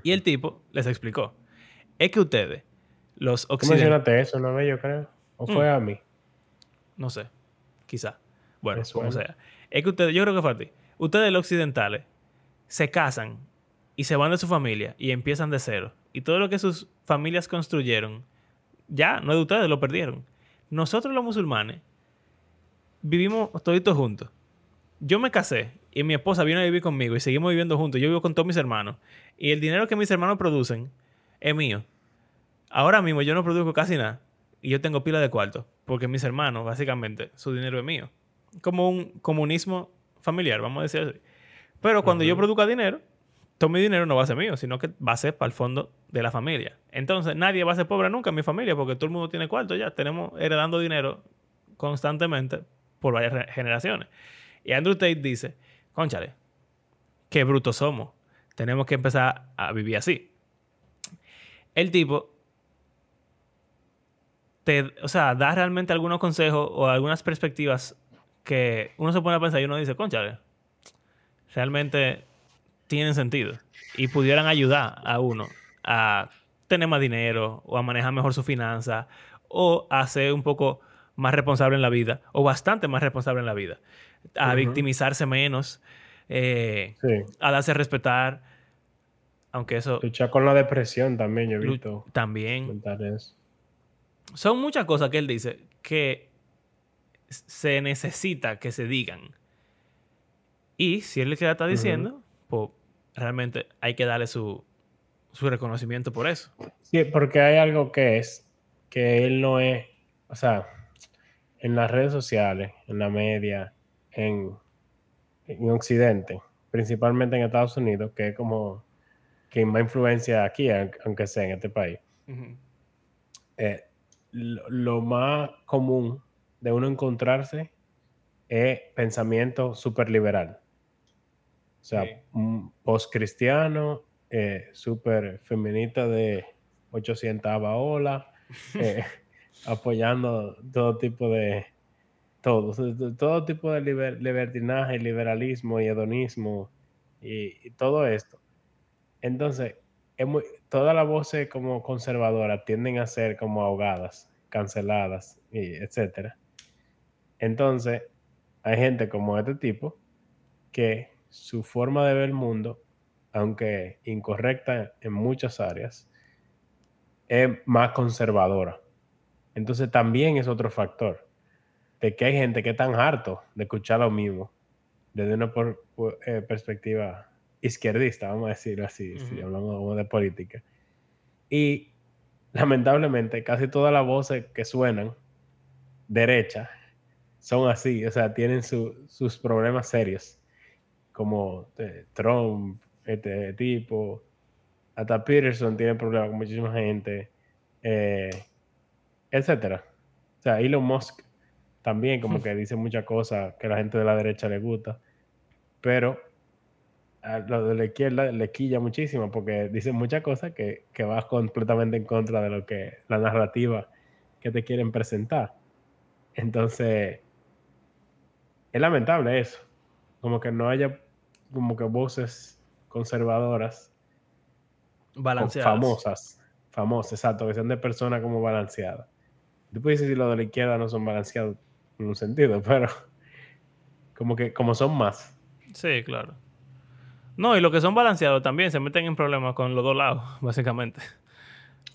Y el tipo les explicó, es que ustedes, los occidentales... ¿Cómo mencionaste eso, no yo creo? ¿O fue mm. a mí? No sé, quizá. Bueno, como sea. Es que ustedes, yo creo que fue a ti. Ustedes los occidentales se casan y se van de su familia y empiezan de cero. Y todo lo que sus familias construyeron ya, no es de ustedes, lo perdieron. Nosotros los musulmanes vivimos toditos juntos. Yo me casé y mi esposa vino a vivir conmigo y seguimos viviendo juntos. Yo vivo con todos mis hermanos. Y el dinero que mis hermanos producen es mío. Ahora mismo yo no produzco casi nada. Y yo tengo pila de cuartos. Porque mis hermanos, básicamente, su dinero es mío. Como un comunismo familiar, vamos a decir así. Pero cuando yo produzca dinero, todo mi dinero no va a ser mío, sino que va a ser para el fondo de la familia. Entonces, nadie va a ser pobre nunca en mi familia porque todo el mundo tiene cuarto ya. Tenemos heredando dinero constantemente por varias generaciones. Y Andrew Tate dice, conchale, qué brutos somos. Tenemos que empezar a vivir así. El tipo te, o sea, da realmente algunos consejos o algunas perspectivas que uno se pone a pensar y uno dice, concha, realmente tienen sentido y pudieran ayudar a uno a tener más dinero o a manejar mejor su finanza o a ser un poco más responsable en la vida o bastante más responsable en la vida, a victimizarse menos, eh, a darse a respetar, aunque eso... Luchar con la depresión también, yo he visto. También. Son muchas cosas que él dice que se necesita que se digan. Y si él le queda está diciendo, pues realmente hay que darle su, su reconocimiento por eso. Sí, porque hay algo que es que él no es, o sea, en las redes sociales, en la media, en, en Occidente, principalmente en Estados Unidos, que es como quien más influencia aquí, aunque sea en este país. Eh, lo, más común de uno encontrarse es pensamiento súper liberal. O sea, post-cristiano, eh, súper feminista de 800 ola, eh, apoyando todo tipo de todo, todo tipo de libertinaje, liberalismo y hedonismo y, todo esto. Entonces, es muy, todas las voces como conservadoras tienden a ser como ahogadas, canceladas, y etcétera. Entonces, hay gente como este tipo que su forma de ver el mundo, aunque incorrecta en muchas áreas, es más conservadora. Entonces también es otro factor de que hay gente que es tan harto de escuchar lo mismo desde una eh, perspectiva izquierdista, vamos a decirlo así, si hablamos de política. Y lamentablemente casi todas las voces que suenan derecha son así, o sea, tienen sus problemas serios, como eh, Trump, este tipo, hasta Peterson tiene problemas con muchísima gente. Eh, etcétera. O sea, Elon Musk también como que dice muchas cosas que a la gente de la derecha le gusta, pero a lo de la izquierda le quilla muchísimo porque dice muchas cosas que, que va completamente en contra de lo que la narrativa que te quieren presentar. Entonces, es lamentable eso, como que no haya como que voces conservadoras balanceadas famosas famosas exacto que sean de personas como balanceadas Tú puedes decir si los de la izquierda no son balanceados en un sentido, pero como que como son más. Sí, claro. No, y los que son balanceados también se meten en problemas con los dos lados, básicamente.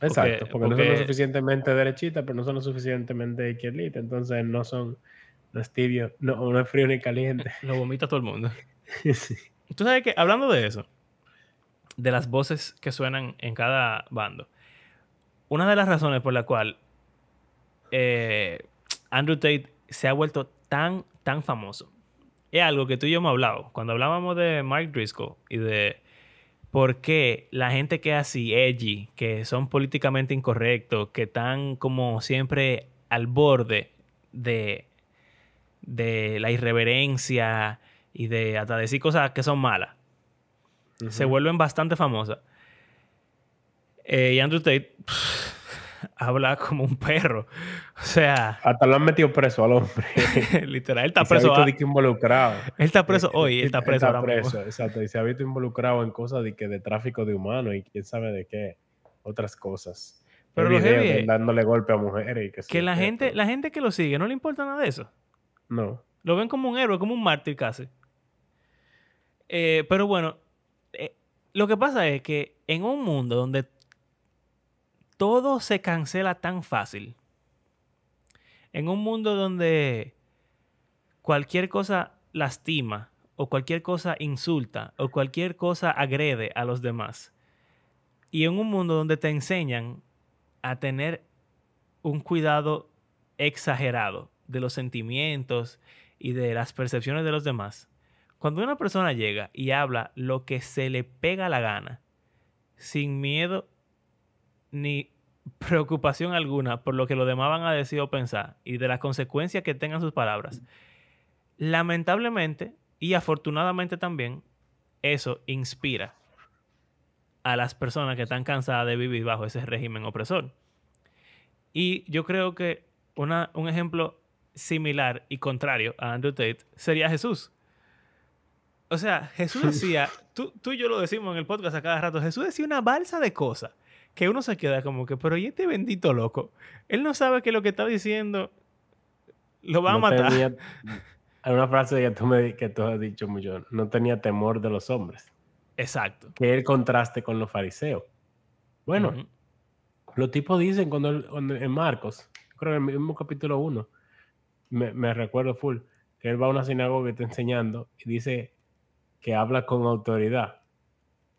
Exacto, porque, no son lo suficientemente derechitas, pero no son lo suficientemente izquierditas, entonces no son, no es tibio, no, no es frío ni caliente. Lo vomita todo el mundo. Tú sabes que, hablando de eso, de las voces que suenan en cada bando, una de las razones por la cual eh, Andrew Tate se ha vuelto tan, tan famoso. Es algo que tú y yo hemos hablado. Cuando hablábamos de Mark Driscoll y de por qué la gente que es así, edgy, que son políticamente incorrectos, que están como siempre al borde de, de la irreverencia y de hasta decir cosas que son malas, se vuelven bastante famosas. Eh, y Andrew Tate habla como un perro. O sea. Hasta lo han metido preso al hombre. literal, él está preso. Se ha visto involucrado. Él está preso hoy, él está preso. está preso, exacto. Y se ha visto involucrado en cosas de, que de tráfico de humanos y quién sabe de qué otras cosas. Pero lo heavy dándole golpe a mujeres y que, que la gente, la gente que lo sigue no le importa nada de eso. No. Lo ven como un héroe, como un mártir casi. Eh, pero bueno, eh, lo que pasa es que en un mundo donde todo se cancela tan fácil. En un mundo donde cualquier cosa lastima o cualquier cosa insulta o cualquier cosa agrede a los demás. Y en un mundo donde te enseñan a tener un cuidado exagerado de los sentimientos y de las percepciones de los demás. Cuando una persona llega y habla lo que se le pega la gana, sin miedo ni preocupación alguna por lo que los demás van a decir o pensar y de las consecuencias que tengan sus palabras, lamentablemente y afortunadamente también, eso inspira a las personas que están cansadas de vivir bajo ese régimen opresor. Y yo creo que una, un ejemplo similar y contrario a Andrew Tate sería Jesús. O sea, Jesús decía, tú, tú y yo lo decimos en el podcast a cada rato, Jesús decía una balsa de cosas que uno se queda como que, pero ¿y este bendito loco? Él no sabe que lo que está diciendo lo va a matar. hay una frase que tú, me, que tú has dicho mucho, no tenía temor de los hombres. Exacto. Que el contraste con los fariseos. Bueno, los tipos dicen cuando, en Marcos, creo en el mismo capítulo 1, me, me, recuerdo full, que él va a una sinagoga y está enseñando y dice que habla con autoridad,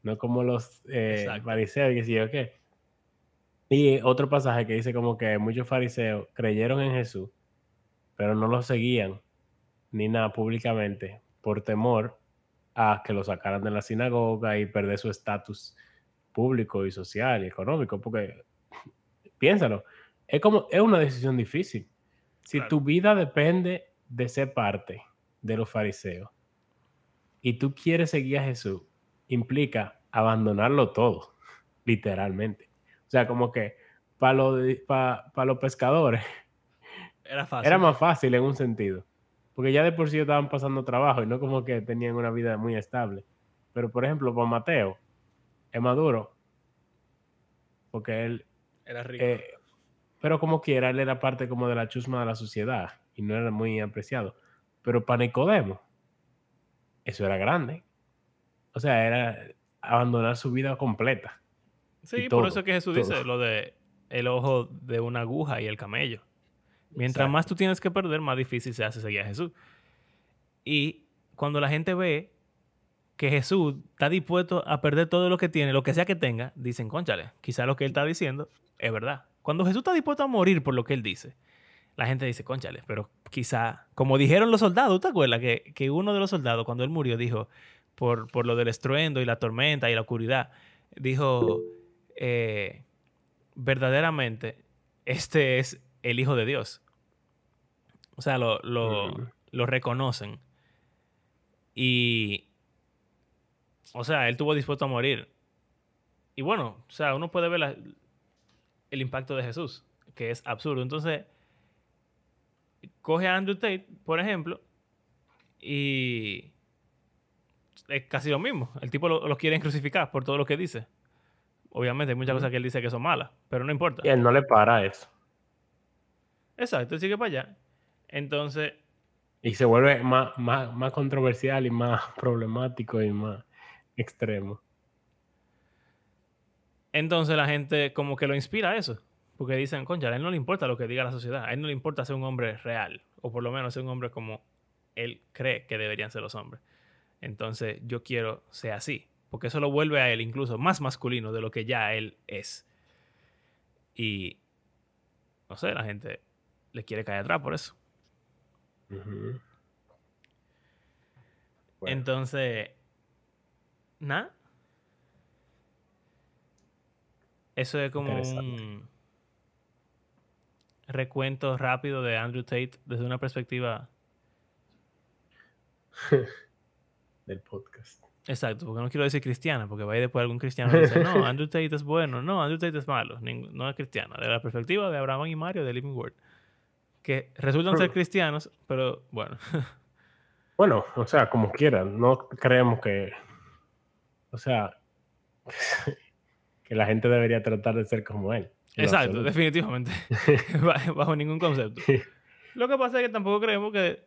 no como los eh, fariseos y qué. Y otro pasaje que dice como que muchos fariseos creyeron en Jesús, pero no lo seguían ni nada públicamente por temor a que lo sacaran de la sinagoga y perder su estatus público y social y económico, porque piénsalo, es como es una decisión difícil. Si tu vida depende de ser parte de los fariseos y tú quieres seguir a Jesús, implica abandonarlo todo, literalmente. O sea, como que para los pescadores era, fácil. era más fácil en un sentido. Porque ya de por sí estaban pasando trabajo y no como que tenían una vida muy estable. Pero por ejemplo, para Mateo, es maduro. Porque él... Era rico. Eh, pero como quiera, él era parte como de la chusma de la sociedad y no era muy apreciado. Pero para Nicodemo, eso era grande. O sea, era abandonar su vida completa. Sí, por eso que Jesús dice lo de el ojo de una aguja y el camello. Mientras más tú tienes que perder, más difícil se hace seguir a Jesús. Y cuando la gente ve que Jesús está dispuesto a perder todo lo que tiene, lo que sea que tenga, dicen, conchale, quizá lo que él está diciendo es verdad. Cuando Jesús está dispuesto a morir por lo que él dice, la gente dice, conchale, pero quizá, como dijeron los soldados, ¿te acuerdas? Que, que uno de los soldados, cuando él murió, dijo, por, por, lo del estruendo y la tormenta y la oscuridad, dijo, eh, verdaderamente, este es el Hijo de Dios. O sea, lo, lo, reconocen. Y, o sea, él estuvo dispuesto a morir. Y bueno, o sea, uno puede ver el impacto de Jesús, que es absurdo. Entonces, coge a Andrew Tate, por ejemplo, y es casi lo mismo. El tipo lo, lo quieren crucificar por todo lo que dice. Obviamente hay muchas cosas que él dice que son malas, pero no importa. Y él no le para eso. Exacto, él sigue para allá. Entonces... Y se vuelve más, más, controversial y más problemático y más extremo. Entonces la gente como que lo inspira a eso. Porque dicen, concha, a él no le importa lo que diga la sociedad. A él no le importa ser un hombre real. O por lo menos ser un hombre como él cree que deberían ser los hombres. Entonces yo quiero ser así. Porque eso lo vuelve a él incluso más masculino de lo que ya él es. Y no sé, la gente le quiere caer atrás por eso. Entonces, nada. Eso es como un recuento rápido de Andrew Tate desde una perspectiva del podcast. Exacto, porque no quiero decir cristiana, porque va a ir después algún cristiano y dice, no, Andrew Tate es bueno, no, Andrew Tate es malo, no es cristiana, de la perspectiva de Abraham y Mario de Living Word que resultan ser cristianos, pero bueno. Bueno, o sea, como quieran, no creemos que, o sea, que la gente debería tratar de ser como él. Exacto, definitivamente. Bajo ningún concepto. Lo que pasa es que tampoco creemos que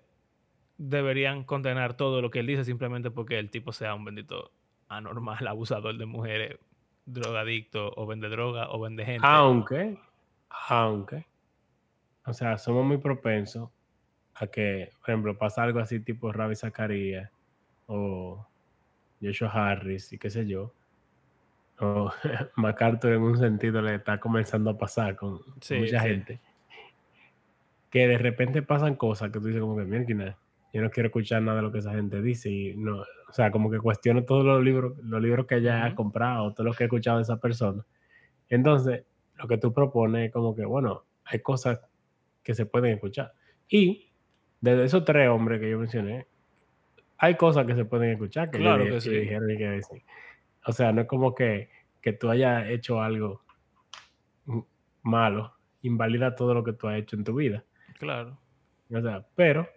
deberían condenar todo lo que él dice simplemente porque el tipo sea un bendito anormal, abusador de mujeres, drogadicto o vende droga o vende gente. Aunque, aunque, o sea, somos muy propensos a que, por ejemplo, pasa algo así tipo Ravi Zacharias o Joshua Harris y qué sé yo. O MacArthur en un sentido le está comenzando a pasar con mucha gente. Que de repente pasan cosas que tú dices como que, mira, yo no quiero escuchar nada de lo que esa gente dice y no, o sea, como que cuestiono todos los libros, los libros que ella ha comprado, todo lo que he escuchado de esa persona. Entonces, lo que tú propones es como que, bueno, hay cosas que se pueden escuchar. Y de esos tres hombres que yo mencioné, hay cosas que se pueden escuchar que, claro que, sí. dijeron y que decir. O sea, no es como que, que tú hayas hecho algo malo, invalida todo lo que tú has hecho en tu vida. Claro. O sea, pero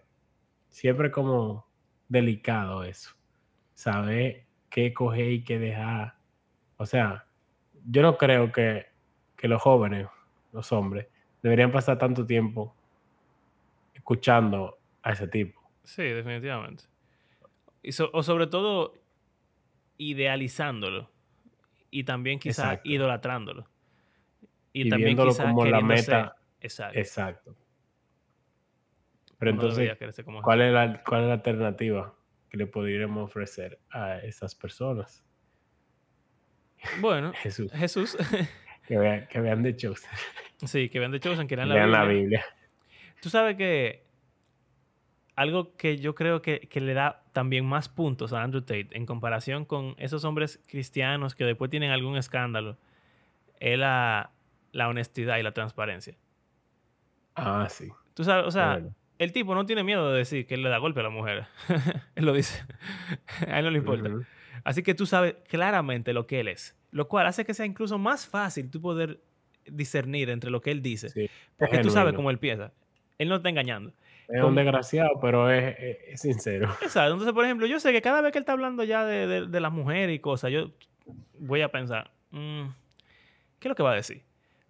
siempre como delicado eso. Saber qué coger y qué dejar. O sea, yo no creo que, que los jóvenes, los hombres, deberían pasar tanto tiempo escuchando a ese tipo. Sí, definitivamente. Y so- o sobre todo idealizándolo y también quizás idolatrándolo. Y, Y también quizás como la meta. Exacto. Exacto. Pero Uno entonces, como ¿cuál es, la, ¿cuál es la alternativa que le podríamos ofrecer a esas personas? Bueno, Jesús. Jesús, Que vean, que vean de Chosen. sí, que ven de Chosen, que lean la. Biblia. Tú sabes que algo que yo creo que, que le da también más puntos a Andrew Tate en comparación con esos hombres cristianos que después tienen algún escándalo es la, la honestidad y la transparencia. Ah, sí. Tú sabes, o sea, el tipo no tiene miedo de decir que él le da golpe a la mujer. él lo dice. a él no le importa. Así que tú sabes claramente lo que él es, lo cual hace que sea incluso más fácil tú poder discernir entre lo que él dice, Sí, es porque tú sabes cómo él piensa. Él no está engañando. Es un desgraciado, pero es, es- es sincero. Exacto. Entonces, por ejemplo, yo sé que cada vez que él está hablando ya de, de, de las mujeres y cosas, yo voy a pensar, mm, ¿qué es lo que va a decir?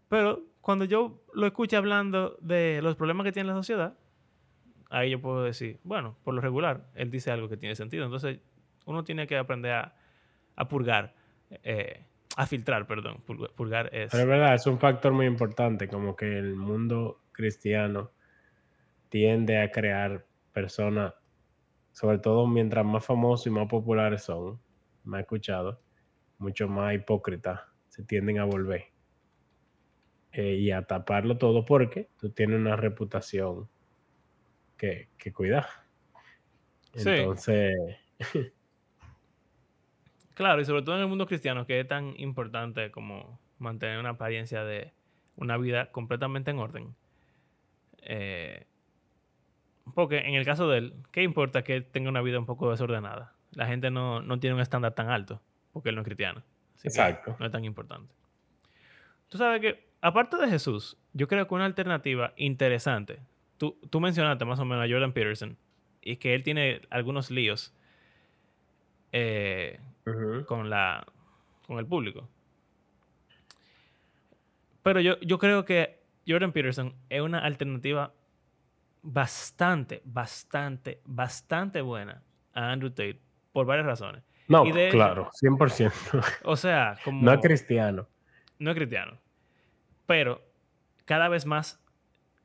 Pero cuando yo lo escucho hablando de los problemas que tiene la sociedad, ahí yo puedo decir, bueno, por lo regular, él dice algo que tiene sentido. Entonces, uno tiene que aprender a, a purgar, eh, a filtrar, perdón. Purga- Purgar es... Pero es verdad, es un factor muy importante, como que el mundo cristiano tiende a crear personas, sobre todo mientras más famosos y más populares son, más escuchados, mucho más hipócritas se tienden a volver. Eh, y a taparlo todo porque tú tienes una reputación que, que cuidar. Sí. Entonces, Claro, y sobre todo en el mundo cristiano, que es tan importante como mantener una apariencia de una vida completamente en orden. Eh, porque en el caso de él, ¿qué importa que él tenga una vida un poco desordenada? La gente no, no tiene un estándar tan alto, porque él no es cristiano. Así que Exacto. no es tan importante. Tú sabes que, aparte de Jesús, yo creo que una alternativa interesante, tú, tú mencionaste más o menos a Jordan Peterson, y que él tiene algunos líos. Eh, con la con el público. Pero yo, yo creo que Jordan Peterson es una alternativa bastante, bastante, bastante buena a Andrew Tate por varias razones. no, y de claro, 100%. O sea, como no es cristiano. no es cristiano, pero cada vez más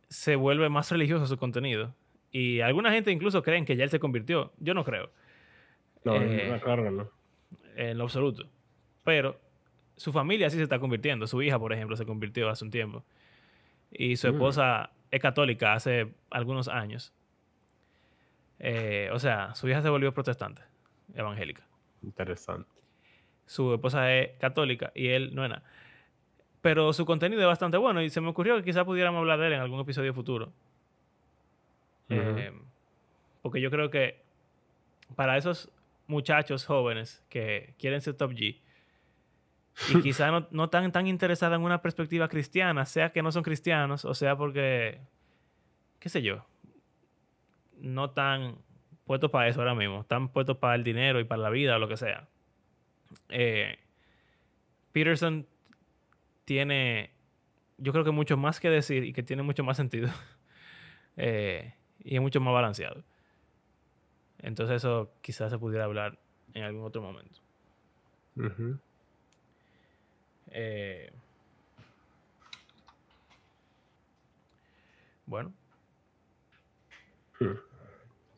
se vuelve más religioso su contenido. Y alguna gente incluso creen que ya él se convirtió. Yo no creo. No, Eh, no, claro no. en lo absoluto. Pero su familia sí se está convirtiendo. Su hija, por ejemplo, se convirtió hace un tiempo. Y su Mm. esposa es católica hace algunos años. Eh, o sea, su hija se volvió protestante, evangélica. Interesante. Su esposa es católica y él no es nada. Pero su contenido es bastante bueno y se me ocurrió que quizás pudiéramos hablar de él en algún episodio futuro. Eh, porque yo creo que para esos muchachos jóvenes que quieren ser top G y quizá no, no están tan interesados en una perspectiva cristiana, sea que no son cristianos o sea porque, qué sé yo, no están puestos para eso ahora mismo, están puestos para el dinero y para la vida o lo que sea. Eh, Peterson tiene, yo creo que mucho más que decir y que tiene mucho más sentido. Eh, y es mucho más balanceado. Entonces eso quizás se pudiera hablar en algún otro momento. Ujú. Eh, bueno,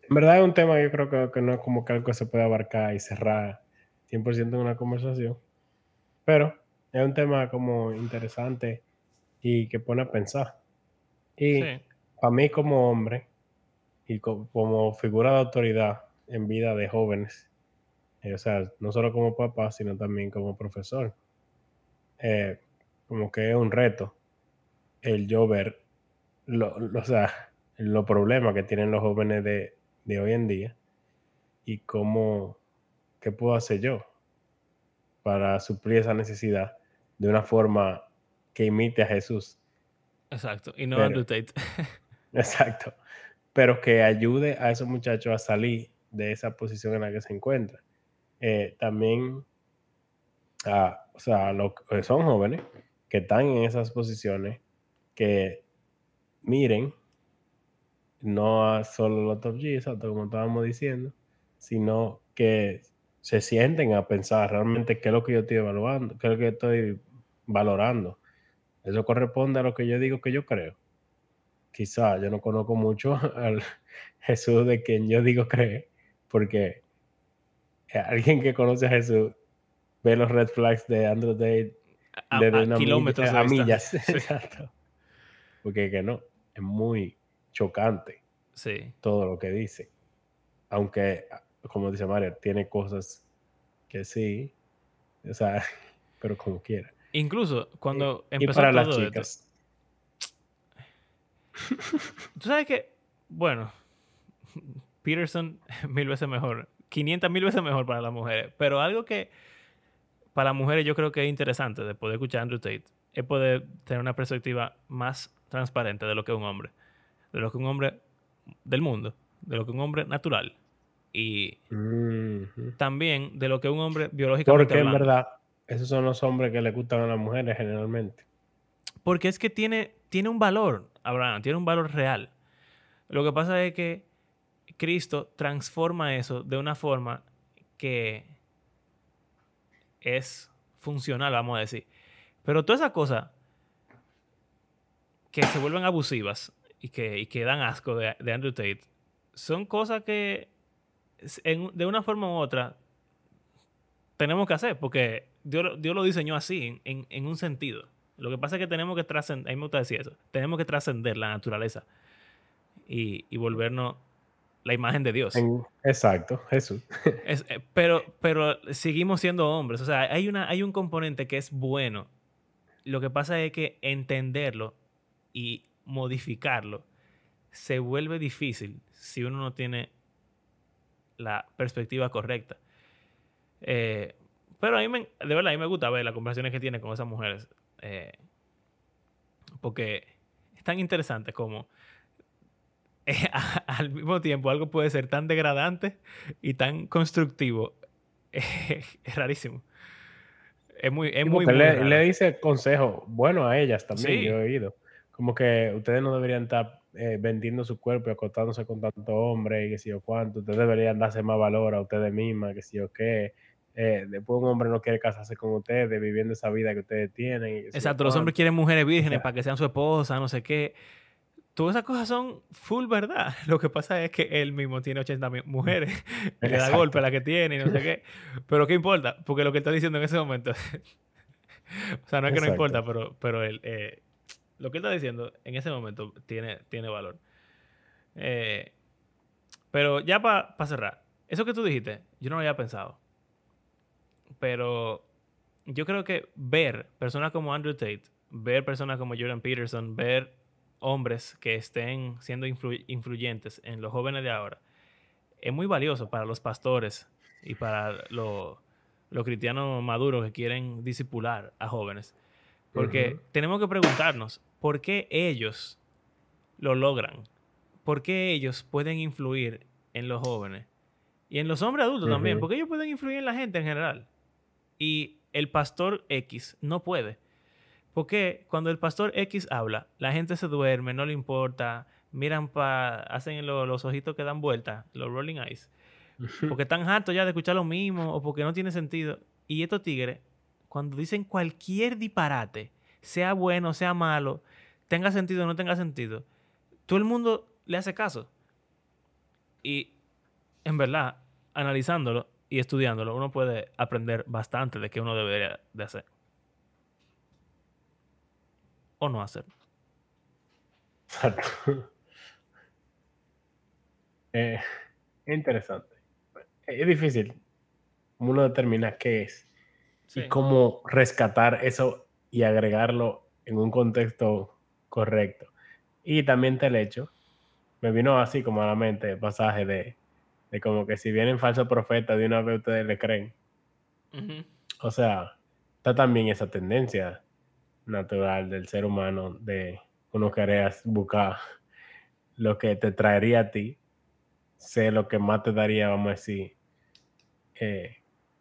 En verdad es un tema que yo creo que, que no es como que algo que se puede abarcar y cerrar 100% en una conversación. Pero es un tema como interesante y que pone a pensar. Y sí, para mí como hombre y co- como figura de autoridad en vida de jóvenes, eh, o sea, no solo como papá, sino también como profesor, eh, como que es un reto el yo ver lo, lo- o sea, los problemas que tienen los jóvenes de, de hoy en día y cómo, qué puedo hacer yo para suplir esa necesidad de una forma que imite a Jesús. exacto. Y no Pero- Andrew Tate. Exacto. pero que ayude a esos muchachos a salir de esa posición en la que se encuentran. Eh, también, ah, o sea, son jóvenes que están en esas posiciones, que miren, no a solo los top G, como estábamos diciendo, sino que se sienten a pensar realmente qué es lo que yo estoy evaluando, qué es lo que estoy valorando. Eso corresponde a lo que yo digo que yo creo. Quizá yo no conozco mucho al Jesús de quien yo digo cree, porque alguien que conoce a Jesús ve los red flags de Andrew Tate a, kilómetros a millas. Exacto. Porque que no, es muy chocante sí. todo lo que dice. Aunque como dice Mario, tiene cosas que sí, o sea, pero como quiera. Incluso cuando empezó y para las chicas. Tú sabes que, bueno, Peterson mil veces mejor, 500 mil veces mejor para las mujeres, pero algo que para las mujeres yo creo que es interesante de poder escuchar a Andrew Tate es poder tener una perspectiva más transparente de lo que es un hombre, de lo que un hombre del mundo, de lo que un hombre natural y también de lo que un hombre biológicamente Porque en verdad, esos son los hombres que le gustan a las mujeres generalmente. Porque es que tiene, tiene un valor, Abraham, tiene un valor real. Lo que pasa es que Cristo transforma eso de una forma que es funcional, vamos a decir. Pero todas esas cosas que se vuelven abusivas y que, que dan asco de, Andrew Tate son cosas que de una forma u otra, tenemos que hacer, porque Dios, Dios lo diseñó así, en, un sentido. Lo que pasa es que tenemos que trascender, a mí me gusta decir eso, tenemos que trascender la naturaleza y, volvernos la imagen de Dios. exacto, Jesús. Eh, pero, pero seguimos siendo hombres, o sea, hay, una, hay un componente que es bueno. Lo que pasa es que entenderlo y modificarlo se vuelve difícil si uno no tiene la perspectiva correcta. Eh, pero a mí, me, de verdad, a mí me gusta ver las conversaciones que tiene con esas mujeres. Eh, porque es tan interesante como eh, al mismo tiempo algo puede ser tan degradante y tan constructivo. es rarísimo. Es muy, es muy, le, dice consejo bueno a ellas también, yo he oído. Como que ustedes no deberían estar eh, vendiendo su cuerpo y acostándose con tanto hombre y que si o cuánto, ustedes deberían darse más valor a ustedes mismas, que si o qué. Eh, después un hombre no quiere casarse con ustedes, viviendo esa vida que ustedes tienen. Exacto, los hombres quieren mujeres vírgenes para que sean su esposa, no sé qué. Todas esas cosas son full verdad. Lo que pasa es que él mismo tiene 80 mujeres, le da golpe a la que tiene y no sé qué. Pero ¿qué importa? Porque lo que está diciendo en ese momento, o sea, no es que no importa, pero, pero él, eh, lo que él está diciendo en ese momento tiene, tiene valor. Eh, pero ya para cerrar, eso que tú dijiste, yo no lo había pensado. Pero yo creo que ver personas como Andrew Tate, ver personas como Jordan Peterson, ver hombres que estén siendo influyentes en los jóvenes de ahora, es muy valioso para los pastores y para los cristianos maduros que quieren disipular a jóvenes. Porque tenemos que preguntarnos, ¿por qué ellos lo logran? ¿Por qué ellos pueden influir en los jóvenes? Y en los hombres adultos también, porque ellos pueden influir en la gente en general. Y el pastor X no puede. Porque cuando el pastor X habla, la gente se duerme, no le importa, miran para, hacen los ojitos que dan vuelta, los rolling eyes, porque están hartos ya de escuchar lo mismo o porque no tiene sentido. Y estos tigres cuando dicen cualquier disparate, sea bueno, sea malo, tenga sentido o no tenga sentido, todo el mundo le hace caso. Y en verdad, analizándolo y estudiándolo, uno puede aprender bastante de qué uno debería de hacer. O no hacer. Exacto. Eh, interesante. Es difícil uno determina qué es y cómo rescatar eso y agregarlo en un contexto correcto. Y también el hecho, me vino así como a la mente el pasaje de, de como que si vienen falsos profetas, de una vez ustedes le creen. O sea, está también esa tendencia natural del ser humano de uno querer buscar lo que te traería a ti, sé lo que más te daría, vamos a decir, eh,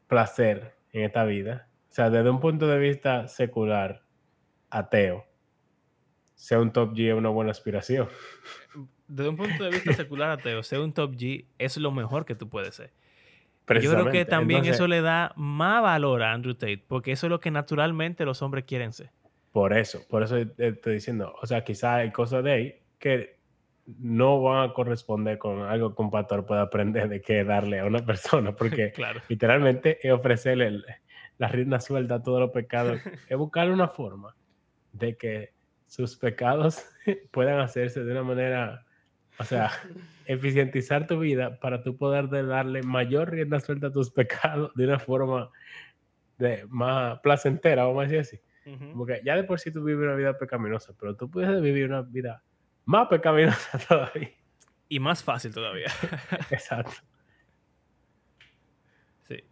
placer en esta vida. O sea, desde un punto de vista secular, ateo, sea un top G es una buena aspiración. Desde un punto de vista secular ateo, ser un top G es lo mejor que tú puedes ser. Yo creo que también eso le da más valor a Andrew Tate, porque eso es lo que naturalmente los hombres quieren ser. Por eso, por eso estoy diciendo, o sea, quizás hay cosas de ahí que no van a corresponder con algo que un pastor pueda aprender de qué darle a una persona, porque literalmente es ofrecerle la rienda suelta a todos los pecados, es buscarle una forma de que sus pecados puedan hacerse de una manera, o sea, eficientizar tu vida para tú poder darle mayor rienda suelta a tus pecados de una forma de, más placentera, vamos a decir así. Porque ya de por sí tú vives una vida pecaminosa, pero tú puedes vivir una vida más pecaminosa todavía. Y más fácil todavía. Exacto. Sí.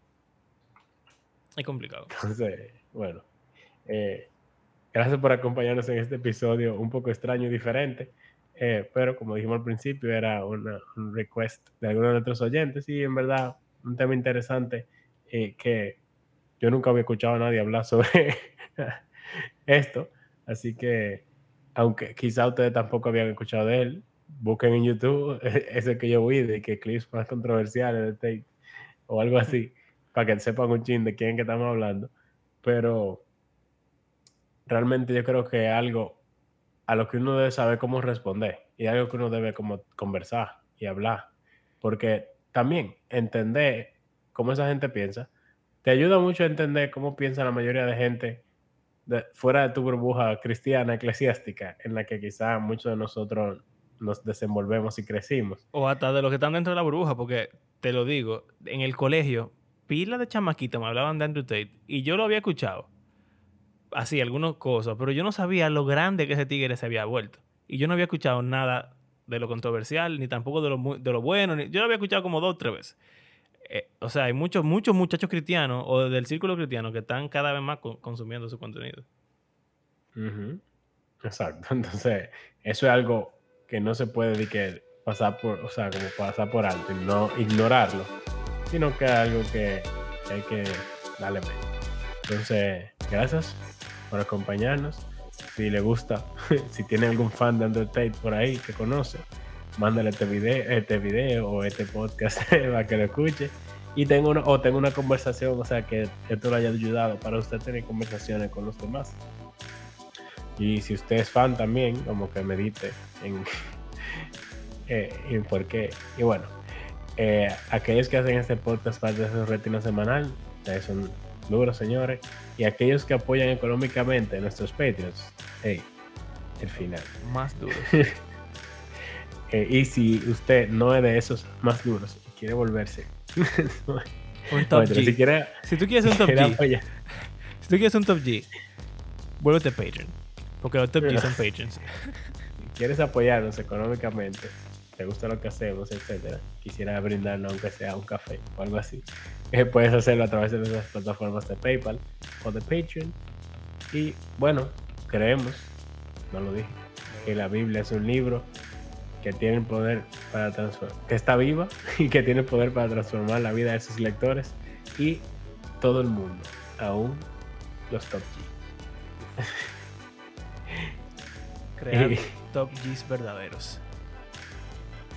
Es complicado. Entonces, bueno. Eh, gracias por acompañarnos en este episodio un poco extraño y diferente. Eh, pero como dijimos al principio, era una, un request de algunos de nuestros oyentes y en verdad un tema interesante eh, que yo nunca había escuchado a nadie hablar sobre esto. Así que, aunque quizá ustedes tampoco habían escuchado de él, busquen en YouTube ese que yo vi de que clips más controversiales de Tate o algo así, para que sepan un chin de quién que estamos hablando. Pero realmente yo creo que algo a lo que uno debe saber cómo responder y algo que uno debe como conversar y hablar. Porque también entender cómo esa gente piensa te ayuda mucho a entender cómo piensa la mayoría de gente fuera de tu burbuja cristiana eclesiástica en la que quizá muchos de nosotros nos desenvolvemos y crecimos. O hasta de los que están dentro de la burbuja, porque te lo digo, en el colegio, pila de chamaquitos me hablaban de Andrew Tate y yo lo había escuchado así, algunas cosas, pero yo no sabía lo grande que ese tigre se había vuelto. Y yo no había escuchado nada de lo controversial, ni tampoco de lo, de lo bueno. Yo lo había escuchado como dos o tres veces. Eh, o sea, hay muchos, muchos muchachos cristianos o del círculo cristiano que están cada vez más consumiendo su contenido. Exacto. Entonces, eso es algo que no se puede que pasar por, o sea, como pasar por alto y no ignorarlo, sino que es algo que, hay que darle mente. Entonces, gracias por acompañarnos. Si le gusta, si tiene algún fan de Andrew Tate por ahí que conoce, mándale este video, este video o este podcast para que lo escuche. Y tengo una, o tengo una conversación, o sea, que esto lo haya ayudado para usted tener conversaciones con los demás. Y si usted es fan también, como que medite en, eh, en por qué. Y bueno, eh, aquellos que hacen este podcast parte de su retina semanal, es un duros, señores. Y aquellos que apoyan económicamente nuestros Patreons, hey, el final. Más duros. Eh, y si usted no es de esos más duros y quiere volverse un top G. Si, tú quieres un top G, si tú quieres un top G, vuélvete Patreon. Porque los top G son Patreons. Si quieres apoyarnos económicamente, te gusta lo que hacemos, etcétera, quisiera brindarnos aunque sea un café o algo así, eh, puedes hacerlo a través de nuestras plataformas de PayPal o de Patreon. Y bueno, creemos, no lo dije, que la Biblia es un libro que tiene el poder para transformar, que está viva y que tiene el poder para transformar la vida de sus lectores y todo el mundo, aún los top G. Crear top Gs verdaderos.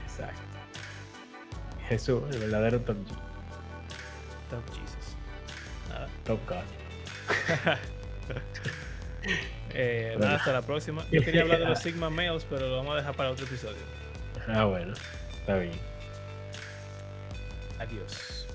Exacto. Jesús, el verdadero Top G. Top Jesus. Nada. Top God. Eh, nada, hasta la próxima. Yo quería hablar de los Sigma Males, pero lo vamos a dejar para otro episodio. Ah, bueno. Está bien. Adiós.